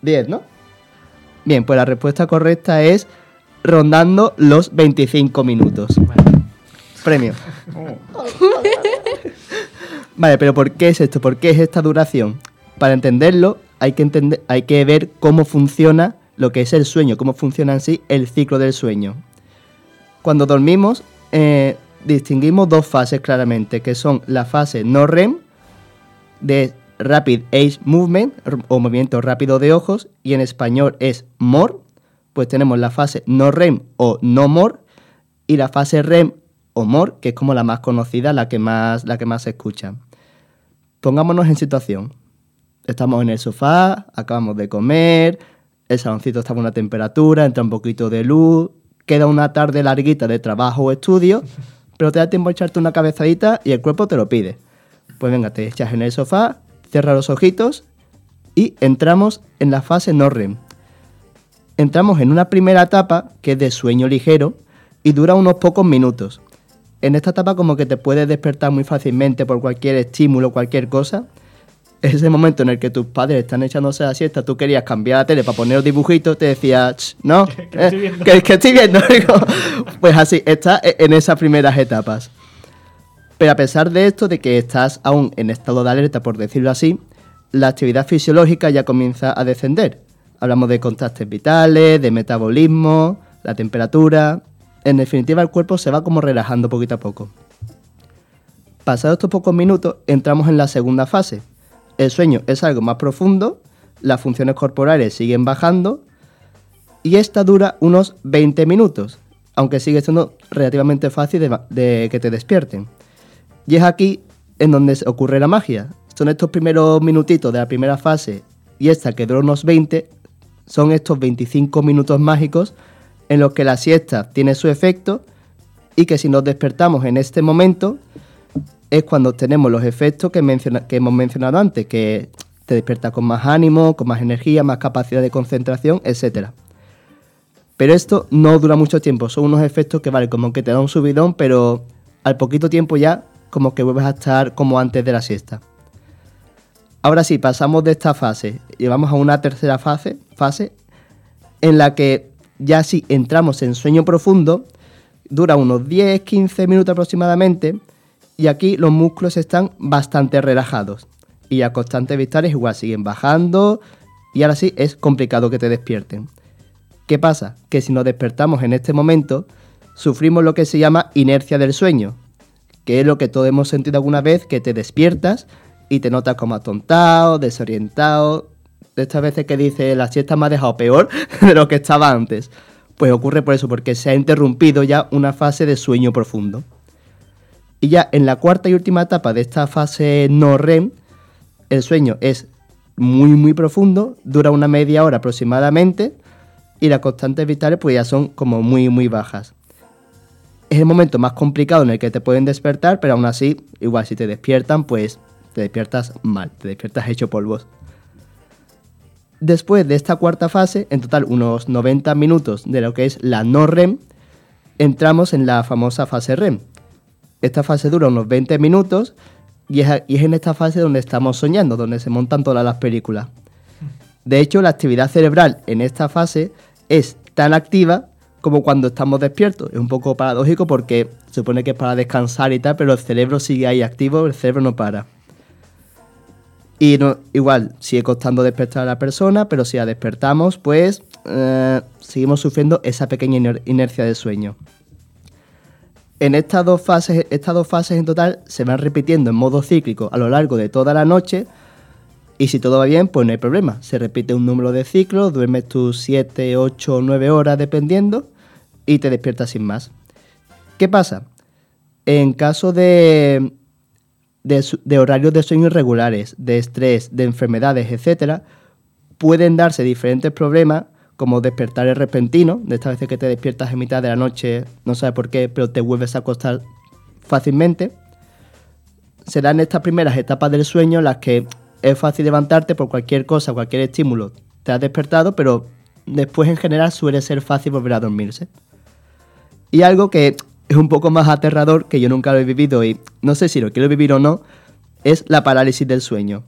10, ¿no? Bien, pues la respuesta correcta es rondando los 25 minutos. Vale. Premio. Vale, pero ¿por qué es esto? ¿Por qué es esta duración? Para entenderlo hay que, entender, hay que ver cómo funciona lo que es el sueño, cómo funciona en sí el ciclo del sueño. Cuando dormimos eh, distinguimos dos fases claramente, que son la fase no REM de Rapid Eye Movement o movimiento rápido de ojos y en español es MOR, pues tenemos la fase no REM o no MOR y la fase REM o MOR, que es como la más conocida, la que más, la que más se escucha. Pongámonos en situación. Estamos en el sofá, acabamos de comer, el saloncito está a una temperatura, entra un poquito de luz, queda una tarde larguita de trabajo o estudio, pero te da tiempo a echarte una cabezadita y el cuerpo te lo pide. Pues venga, te echas en el sofá, cierra los ojitos y entramos en la fase no REM. Entramos en una primera etapa que es de sueño ligero y dura unos pocos minutos. En esta etapa como que te puedes despertar muy fácilmente por cualquier estímulo, cualquier cosa. Es ese momento en el que tus padres están echándose la siesta, tú querías cambiar la tele para poner los dibujitos, te decía, "Ch, no, Que- que estoy eh, viendo". que, que estoy viendo. Pues así, está en esas primeras etapas. Pero a pesar de esto, de que estás aún en estado de alerta, por decirlo así, la actividad fisiológica ya comienza a descender. Hablamos de contrastes vitales, de metabolismo, la temperatura. En definitiva, el cuerpo se va como relajando poquito a poco. Pasados estos pocos minutos, entramos en la segunda fase. El sueño es algo más profundo, las funciones corporales siguen bajando y esta dura unos 20 minutos, aunque sigue siendo relativamente fácil de, que te despierten. Y es aquí en donde ocurre la magia. Son estos primeros minutitos de la primera fase y esta que dura unos 20, son estos 25 minutos mágicos en los que la siesta tiene su efecto y que si nos despertamos en este momento es cuando tenemos los efectos que, hemos mencionado antes, que te despiertas con más ánimo, con más energía, más capacidad de concentración, etc. Pero esto no dura mucho tiempo, son unos efectos que vale como que te da un subidón, pero al poquito tiempo ya como que vuelves a estar como antes de la siesta. Ahora sí, pasamos de esta fase y vamos a una tercera fase, fase en la que ya si entramos en sueño profundo, dura unos 10-15 minutos aproximadamente y aquí los músculos están bastante relajados y a constantes vitales igual siguen bajando y ahora sí es complicado que te despierten. ¿Qué pasa? Que si nos despertamos en este momento, sufrimos lo que se llama inercia del sueño, que es lo que todos hemos sentido alguna vez, que te despiertas y te notas como atontado, desorientado. De estas veces que dice la siesta me ha dejado peor de lo que estaba antes. Pues ocurre por eso, porque se ha interrumpido ya una fase de sueño profundo. Y ya en la cuarta y última etapa de esta fase no REM, el sueño es muy muy profundo, dura una media hora aproximadamente y las constantes vitales pues ya son como muy muy bajas. Es el momento más complicado en el que te pueden despertar, pero aún así, igual si te despiertan, pues te despiertas mal, te despiertas hecho polvos. Después de esta cuarta fase, en total unos 90 minutos de lo que es la no REM, entramos en la famosa fase REM. Esta fase dura unos 20 minutos y es, en esta fase donde estamos soñando, donde se montan todas las películas. De hecho, la actividad cerebral en esta fase es tan activa como cuando estamos despiertos. Es un poco paradójico porque se supone que es para descansar y tal, pero el cerebro sigue ahí activo, el cerebro no para. Y igual, sigue costando despertar a la persona, pero si la despertamos, pues eh, seguimos sufriendo esa pequeña iner- inercia de sueño. En estas dos, fases, estas dos fases en total se van repitiendo en modo cíclico a lo largo de toda la noche. Y si todo va bien, pues no hay problema. Se repite un número de ciclos, duermes tus 7, 8 o 9 horas dependiendo y te despiertas sin más. ¿Qué pasa? En caso de, de, de horarios de sueño irregulares, de estrés, de enfermedades, etc., pueden darse diferentes problemas como despertares repentinos, de estas veces que te despiertas en mitad de la noche, no sabes por qué, pero te vuelves a acostar fácilmente, serán estas primeras etapas del sueño las que es fácil levantarte por cualquier cosa, cualquier estímulo. Te has despertado, pero después en general suele ser fácil volver a dormirse. Y algo que es un poco más aterrador, que yo nunca lo he vivido y no sé si lo quiero vivir o no, es la parálisis del sueño.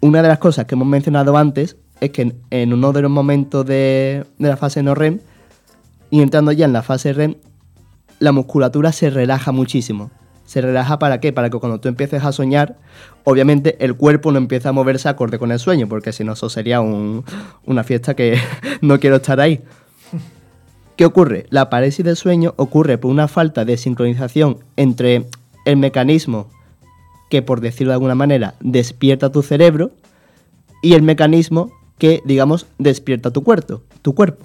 Una de las cosas que hemos mencionado antes es que en, uno de los momentos de, de la fase no REM, y entrando ya en la fase REM, la musculatura se relaja muchísimo. Se relaja para qué? Para que cuando tú empieces a soñar, obviamente el cuerpo no empieza a moverse acorde con el sueño, porque si no, eso sería un- una fiesta que no quiero estar ahí. ¿Qué ocurre? La parálisis del sueño ocurre por una falta de sincronización entre el mecanismo que, por decirlo de alguna manera, despierta tu cerebro y el mecanismo que, digamos, despierta tu cuerpo. Tu cuerpo.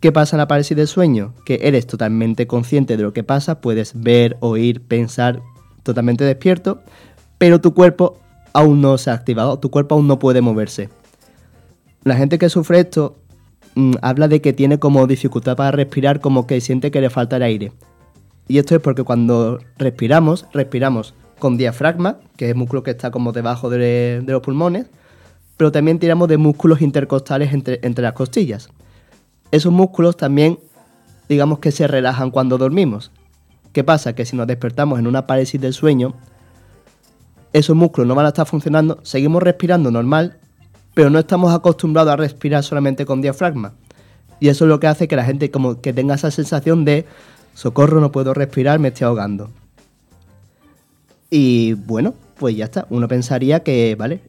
¿Qué pasa en la parálisis del sueño? Que eres totalmente consciente de lo que pasa, puedes ver, oír, pensar, totalmente despierto, pero tu cuerpo aún no se ha activado, tu cuerpo aún no puede moverse. La gente que sufre esto mm, habla de que tiene como dificultad para respirar, como que siente que le falta el aire. Y esto es porque cuando respiramos, respiramos con diafragma, que es el músculo que está como debajo de, de los pulmones, pero también tiramos de músculos intercostales entre, entre las costillas. Esos músculos también, digamos que se relajan cuando dormimos. ¿Qué pasa? Que si nos despertamos en una parálisis del sueño, esos músculos no van a estar funcionando, seguimos respirando normal, pero no estamos acostumbrados a respirar solamente con diafragma. Y eso es lo que hace que la gente como que tenga esa sensación de socorro, no puedo respirar, me estoy ahogando. Y bueno, pues ya está. Uno pensaría que, vale,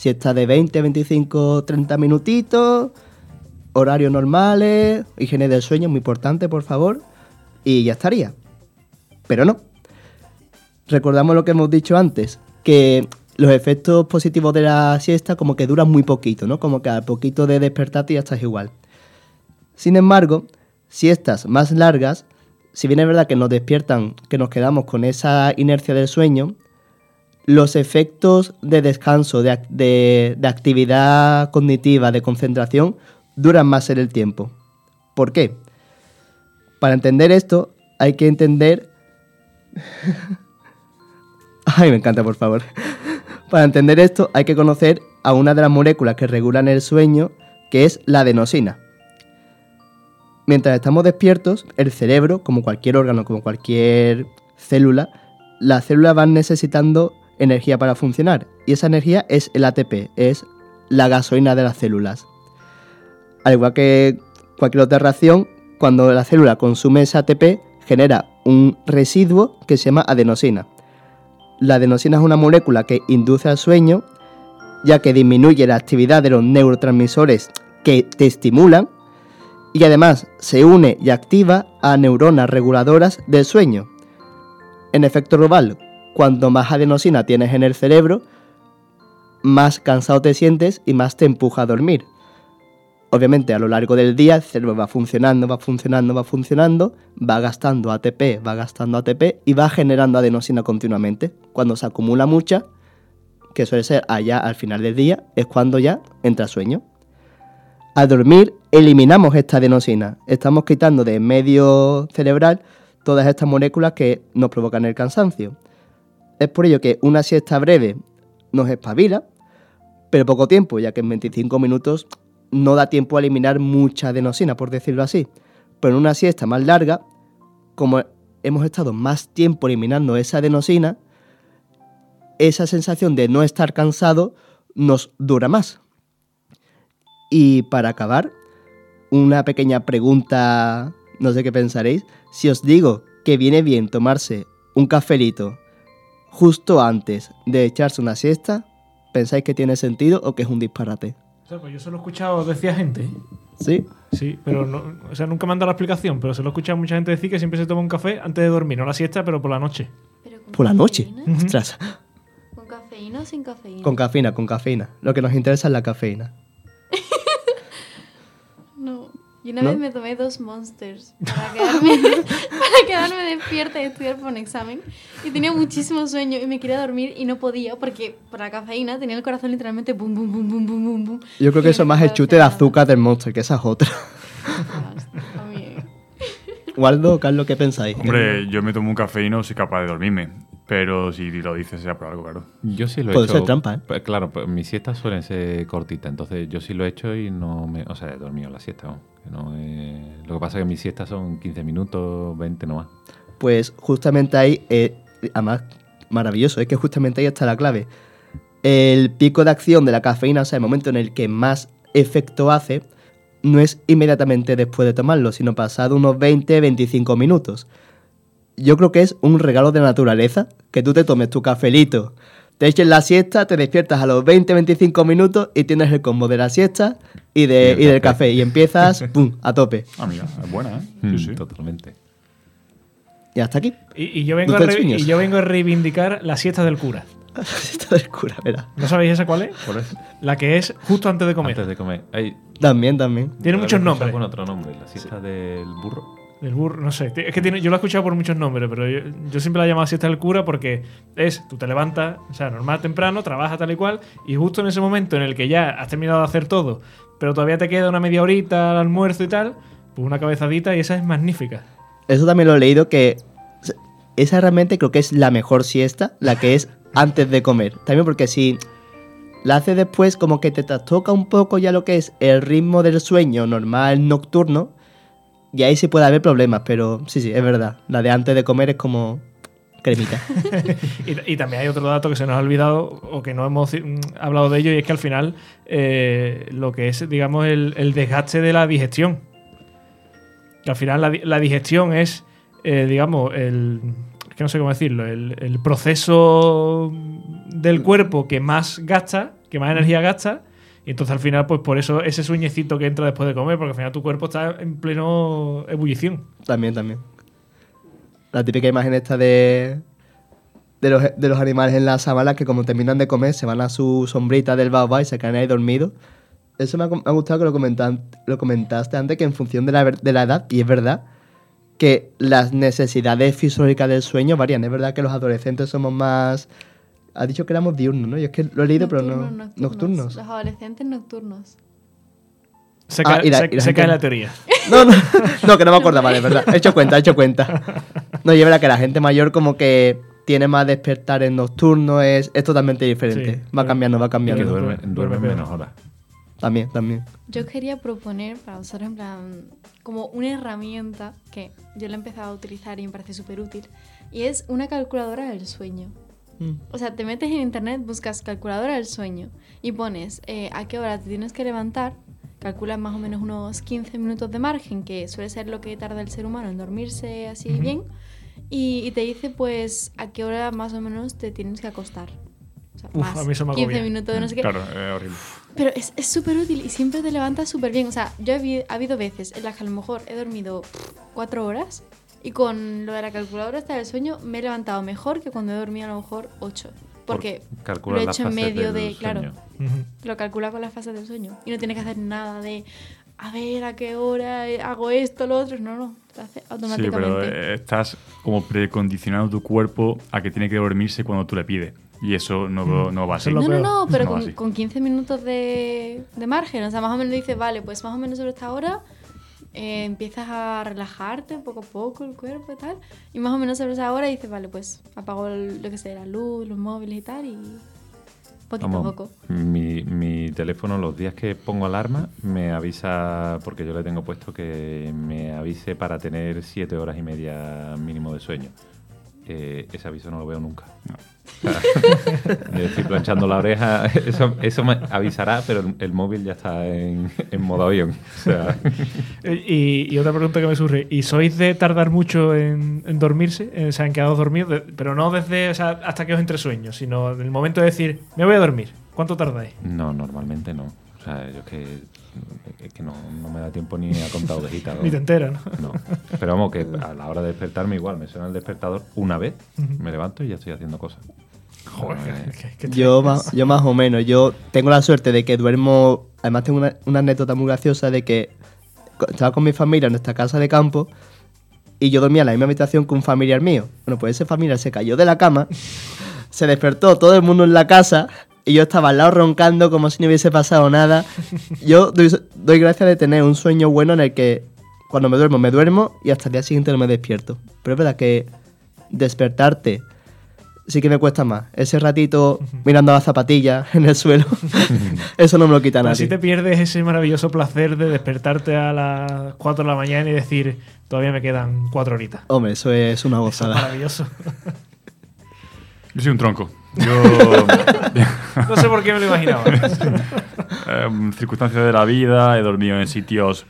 si está de 20, 25, 30 minutitos, horarios normales, higiene del sueño, muy importante, por favor, y ya estaría. Pero no. Recordamos lo que hemos dicho antes, que los efectos positivos de la siesta como que duran muy poquito, ¿no? Como que al poquito de despertarte ya estás igual. Sin embargo, siestas más largas, si bien es verdad que nos despiertan, que nos quedamos con esa inercia del sueño, los efectos de descanso, de, ac- de- de actividad cognitiva, de concentración, duran más en el tiempo. ¿Por qué? Para entender esto hay que entender... Ay, me encanta, por favor. Para entender esto hay que conocer a una de las moléculas que regulan el sueño, que es la adenosina. Mientras estamos despiertos, el cerebro, como cualquier órgano, como cualquier célula, las células van necesitando energía para funcionar. Y esa energía es el ATP, es la gasolina de las células. Al igual que cualquier otra reacción, cuando la célula consume ese ATP, genera un residuo que se llama adenosina. La adenosina es una molécula que induce al sueño, ya que disminuye la actividad de los neurotransmisores que te estimulan y además se une y activa a neuronas reguladoras del sueño. En efecto global, cuanto más adenosina tienes en el cerebro, más cansado te sientes y más te empuja a dormir. Obviamente a lo largo del día el cerebro va funcionando, va funcionando, va funcionando, va gastando ATP, va gastando ATP y va generando adenosina continuamente. Cuando se acumula mucha, que suele ser allá al final del día, es cuando ya entra sueño. Al dormir eliminamos esta adenosina, estamos quitando de medio cerebral todas estas moléculas que nos provocan el cansancio. Es por ello que una siesta breve nos espabila, pero poco tiempo, ya que en 25 minutos no da tiempo a eliminar mucha adenosina, por decirlo así. Pero en una siesta más larga, como hemos estado más tiempo eliminando esa adenosina, esa sensación de no estar cansado nos dura más. Y para acabar, una pequeña pregunta, no sé qué pensaréis. Si os digo que viene bien tomarse un cafelito justo antes de echarse una siesta, ¿pensáis que tiene sentido o que es un disparate? O sea, pues yo se lo he escuchado, decía gente. ¿Sí? Sí, pero no, o sea, nunca me han dado la explicación, pero se lo he escuchado a mucha gente decir que siempre se toma un café antes de dormir, no la siesta, pero por la noche. Pero con Por la noche. Ostras. ¿Con cafeína o sin cafeína? Con cafeína, con cafeína. Lo que nos interesa es la cafeína. Y una ¿No? vez me tomé dos monsters para quedarme, para quedarme despierta y estudiar para un examen. Y tenía muchísimo sueño y me quería dormir y no podía porque por la cafeína tenía el corazón literalmente bum, bum, bum, bum, bum, bum, bum. Yo creo que eso más el chute de azúcar del monster, que esa es otra. Waldo, Carlos, ¿qué pensáis? Hombre, yo me tomo un café y no soy capaz de dormirme. Pero si lo dices sea por algo, claro. Yo sí lo he Puede hecho. ser trampa, ¿eh? Pues claro, pues mis siestas suelen ser cortitas, entonces yo sí lo he hecho y no me. O sea, he dormido la siesta. que no Lo que pasa es que mis siestas son 15 minutos, 20 nomás. Pues justamente ahí, eh, además, maravilloso, es que justamente ahí está la clave. El pico de acción de la cafeína, o sea, el momento en el que más efecto hace, no es inmediatamente después de tomarlo, sino pasado unos 20-25 minutos. Yo creo que es un regalo de la naturaleza que tú te tomes tu cafelito, te eches la siesta, te despiertas a los 20-25 minutos y tienes el combo de la siesta y, de, Y el y del café. Y empiezas, ¡pum!, a tope. Ah, mira, es buena, ¿eh? Mm, Sí, sí. Totalmente. Y hasta aquí. Y, y yo vengo a y yo vengo a reivindicar la siesta del cura. La siesta del cura, verá. ¿No sabéis esa cuál es? La que es justo antes de comer. Antes de comer. También, también. Tiene ¿la muchos nombres. Con otro nombre, la siesta del burro. El burro, no sé. Es que tiene, yo lo he escuchado por muchos nombres, pero yo, yo siempre la he llamado siesta del cura porque es, tú te levantas, o sea, normal temprano, trabajas tal y cual, y justo en ese momento en el que ya has terminado de hacer todo, pero todavía te queda una media horita al almuerzo y tal, pues una cabezadita y esa es magnífica. Eso también lo he leído que esa realmente creo que es la mejor siesta, la que es antes de comer. También porque si la haces después, como que te trastoca un poco ya lo que es el ritmo del sueño normal nocturno, y ahí sí puede haber problemas, pero sí, sí, es verdad. La de antes de comer es como cremita. Y, también hay otro dato que se nos ha olvidado o que no hemos mm, hablado de ello y es que al final eh, lo que es, digamos, el, el desgaste de la digestión. Que al final la, la digestión es, eh, digamos, el... Es que no sé cómo decirlo, el, el proceso del cuerpo que más gasta, que más energía gasta. Y entonces al final, pues por eso ese sueñecito que entra después de comer, porque al final tu cuerpo está en pleno ebullición. también, también. La típica imagen esta de, de, los, de los animales en la sabana que como terminan de comer se van a su sombrita del baobab y se quedan ahí dormidos. Eso me ha, gustado que lo, comentan- lo comentaste antes, que en función de la, de la edad, y es verdad, que las necesidades fisiológicas del sueño varían. Es verdad que los adolescentes somos más... Ha dicho que éramos diurnos, ¿no? Yo es que lo he leído, pero no... Nocturnos, Nocturnos. Los adolescentes nocturnos. Se, Ah, cae, y la- se- y la se cae la teoría. No, no, no, que no me acordaba, de verdad. He hecho cuenta, he hecho cuenta. No, y es verdad que la gente mayor como que tiene más despertares nocturnos, es, es totalmente diferente. Sí, va cambiando, va Y que cambiando. duerme- duermen, duerme menos horas. También, también. Yo quería proponer para vosotros, en plan, como una herramienta que yo la he empezado a utilizar y me parece súper útil, y es una calculadora del sueño. Mm. O sea, te metes en internet, buscas calculadora del sueño y pones eh, a qué hora te tienes que levantar, calculas más o menos unos 15 minutos de margen, que suele ser lo que tarda el ser humano en dormirse así bien, y, y te dice pues a qué hora más o menos te tienes que acostar. O sea, Uf, más a mí eso me 15 agobia. minutos de no sé qué. Claro, es horrible. Pero es súper útil y siempre te levantas súper bien. O sea, yo he ha habido veces en las que a lo mejor he dormido cuatro horas y con lo de la calculadora esta del sueño me he levantado mejor que cuando he dormido a lo mejor ocho. Porque Por lo he hecho en medio del de- claro. sueño. Ujú. lo calcula con las fases del sueño. Y no tienes que hacer nada de, a ver, a qué hora hago esto, lo otro. No, no, lo hace Sí, automáticamente. pero eh, estás como precondicionando tu cuerpo a que tiene que dormirse cuando tú le pides. Y eso no, Mm, no va así. No, no, no, pero No con, con 15 minutos de, de margen. O sea, más o menos dices, vale, pues más o menos sobre esta hora eh, empiezas a relajarte poco a poco el cuerpo y tal. Y más o menos sobre esa hora dices, vale, pues apago el- lo que sea, la luz, los móviles y tal. Y poquito a poco. Mi, mi teléfono, los días que pongo alarma, me avisa, porque yo le tengo puesto que me avise para tener siete horas y media mínimo de sueño. Eh, ese aviso no lo veo nunca. O sea, yo estoy planchando la oreja, eso, eso me avisará, pero el, el móvil ya está en, en modo avión. O sea, Eh, Y, y otra pregunta que me surge, ¿y sois de tardar mucho en, en dormirse? Eh, O sea, en quedaros dormidos, pero no desde o sea, hasta que os entre sueños, sino en el momento de decir, me voy a dormir. ¿Cuánto tardáis? no, normalmente no. O sea, yo es que, es que no, no me da tiempo ni a contar ovejitas. ¿no? Ni te enteras, ¿no? No. Pero vamos, que a la hora de despertarme igual, me suena el despertador una vez, me levanto y ya estoy haciendo cosas. Joder, Eh, que Yo te- más, yo más o menos. Yo tengo la suerte de que duermo. Además, tengo una, una anécdota muy graciosa de que estaba con mi familia en nuestra casa de campo y yo dormía en la misma habitación que un familiar mío. Bueno, pues ese familiar se cayó de la cama, se despertó todo el mundo en la casa y yo estaba al lado roncando como si no hubiese pasado nada. Yo doy, doy gracias de tener un sueño bueno en el que cuando me duermo, me duermo y hasta el día siguiente no me despierto. Pero es verdad que despertarte sí que me cuesta más. Ese ratito mirando las zapatillas en el suelo, eso no me lo quita Así nadie. te pierdes ese maravilloso placer de despertarte a las 4 de la mañana y decir, todavía me quedan 4 horitas. Hombre, eso es una Eso es gozada. maravilloso. Yo soy un tronco. Yo, No sé por qué me lo imaginaba. eh, circunstancias de la vida, he dormido en sitios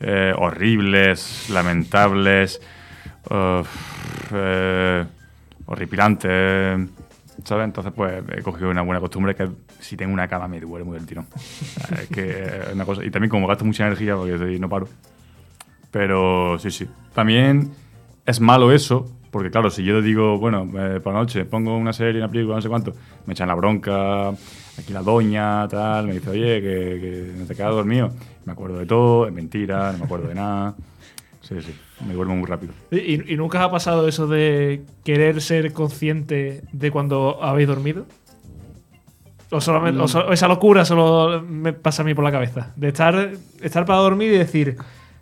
eh, horribles, lamentables, eh, eh, horripilantes, ¿sabes? Entonces, pues he cogido una buena costumbre que si tengo una cama me tirón. Es que es una cosa. Y también como gasto mucha energía porque no paro. Pero sí, sí. También es malo eso, porque claro, si yo digo, bueno, eh, por la noche pongo una serie, una película, no sé cuánto, me echan la bronca, aquí la doña, tal, me dice, oye, que, que no te quedas dormido. Me acuerdo de todo, es mentira, no me acuerdo de nada. Sí, sí, me duermo muy rápido. ¿Y, y nunca ha pasado eso de querer ser consciente de cuando habéis dormido? ¿O, solamente, o so- o esa locura solo me pasa a mí por la cabeza? De estar, estar para dormir y decir,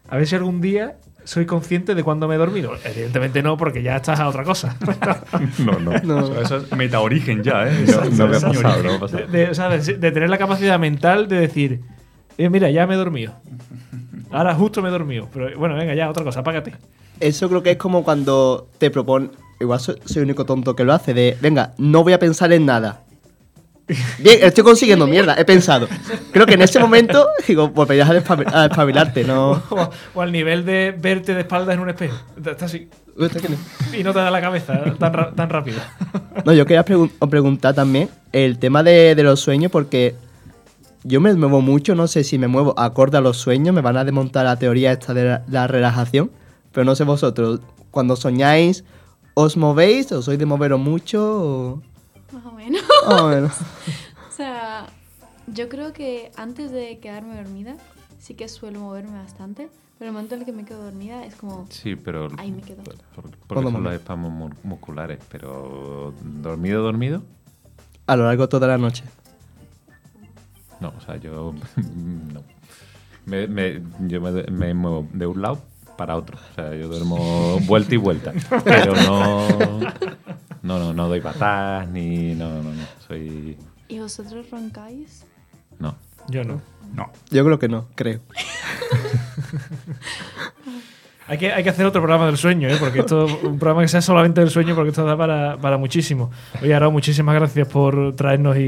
a ver si algún día soy consciente de cuándo me he dormido. Evidentemente no, porque ya estás a otra cosa. No, no. No. Eso, eso es metaorigen ya, ¿eh? No, no me ha pasado, no me ha pasado. De, de- o sea, de- de tener la capacidad mental de decir, eh, mira, ya me he dormido. Ahora justo me he dormido. Pero bueno, venga, ya, otra cosa, apágate. Eso creo que es como cuando te propone. Igual soy, soy el único tonto que lo hace, de venga, no voy a pensar en nada. Bien, estoy consiguiendo mierda, he pensado. Creo que en ese momento, digo, a, despabil- a despabilarte, no. O, o al nivel de verte de espaldas en un espejo. Estás así. Y no te da la cabeza tan, tan rápido. No, yo quería pregun- preguntar también el tema de, de los sueños, porque yo me muevo mucho, no sé si me muevo acorde a los sueños, me van a desmontar la teoría esta de la, la relajación, pero no sé vosotros, cuando soñáis, ¿os movéis o sois de moveros mucho? O... Más o menos. Ah, bueno. O sea, yo creo que antes de quedarme dormida, sí que suelo moverme bastante. Pero el momento en el que me quedo dormida es como. Sí, pero. Ahí me quedo. por- porque Cuando son me- los espasmos mu- musculares. Pero. ¿Dormido, dormido? A lo largo de toda la noche. No, o sea, yo. no. Me, me- yo me, me muevo de un lado para otro. O sea, yo duermo vuelta y vuelta. Pero no. No, no, no doy patas ni. No, no, no. Soy. ¿Y vosotros roncáis? No. Yo no. No. Yo creo que no, creo. Hay que, hay que hacer otro programa del sueño, ¿eh? porque esto, un programa que sea solamente del sueño, porque esto da para, para muchísimo. Oye, Arau, muchísimas gracias por traernos y,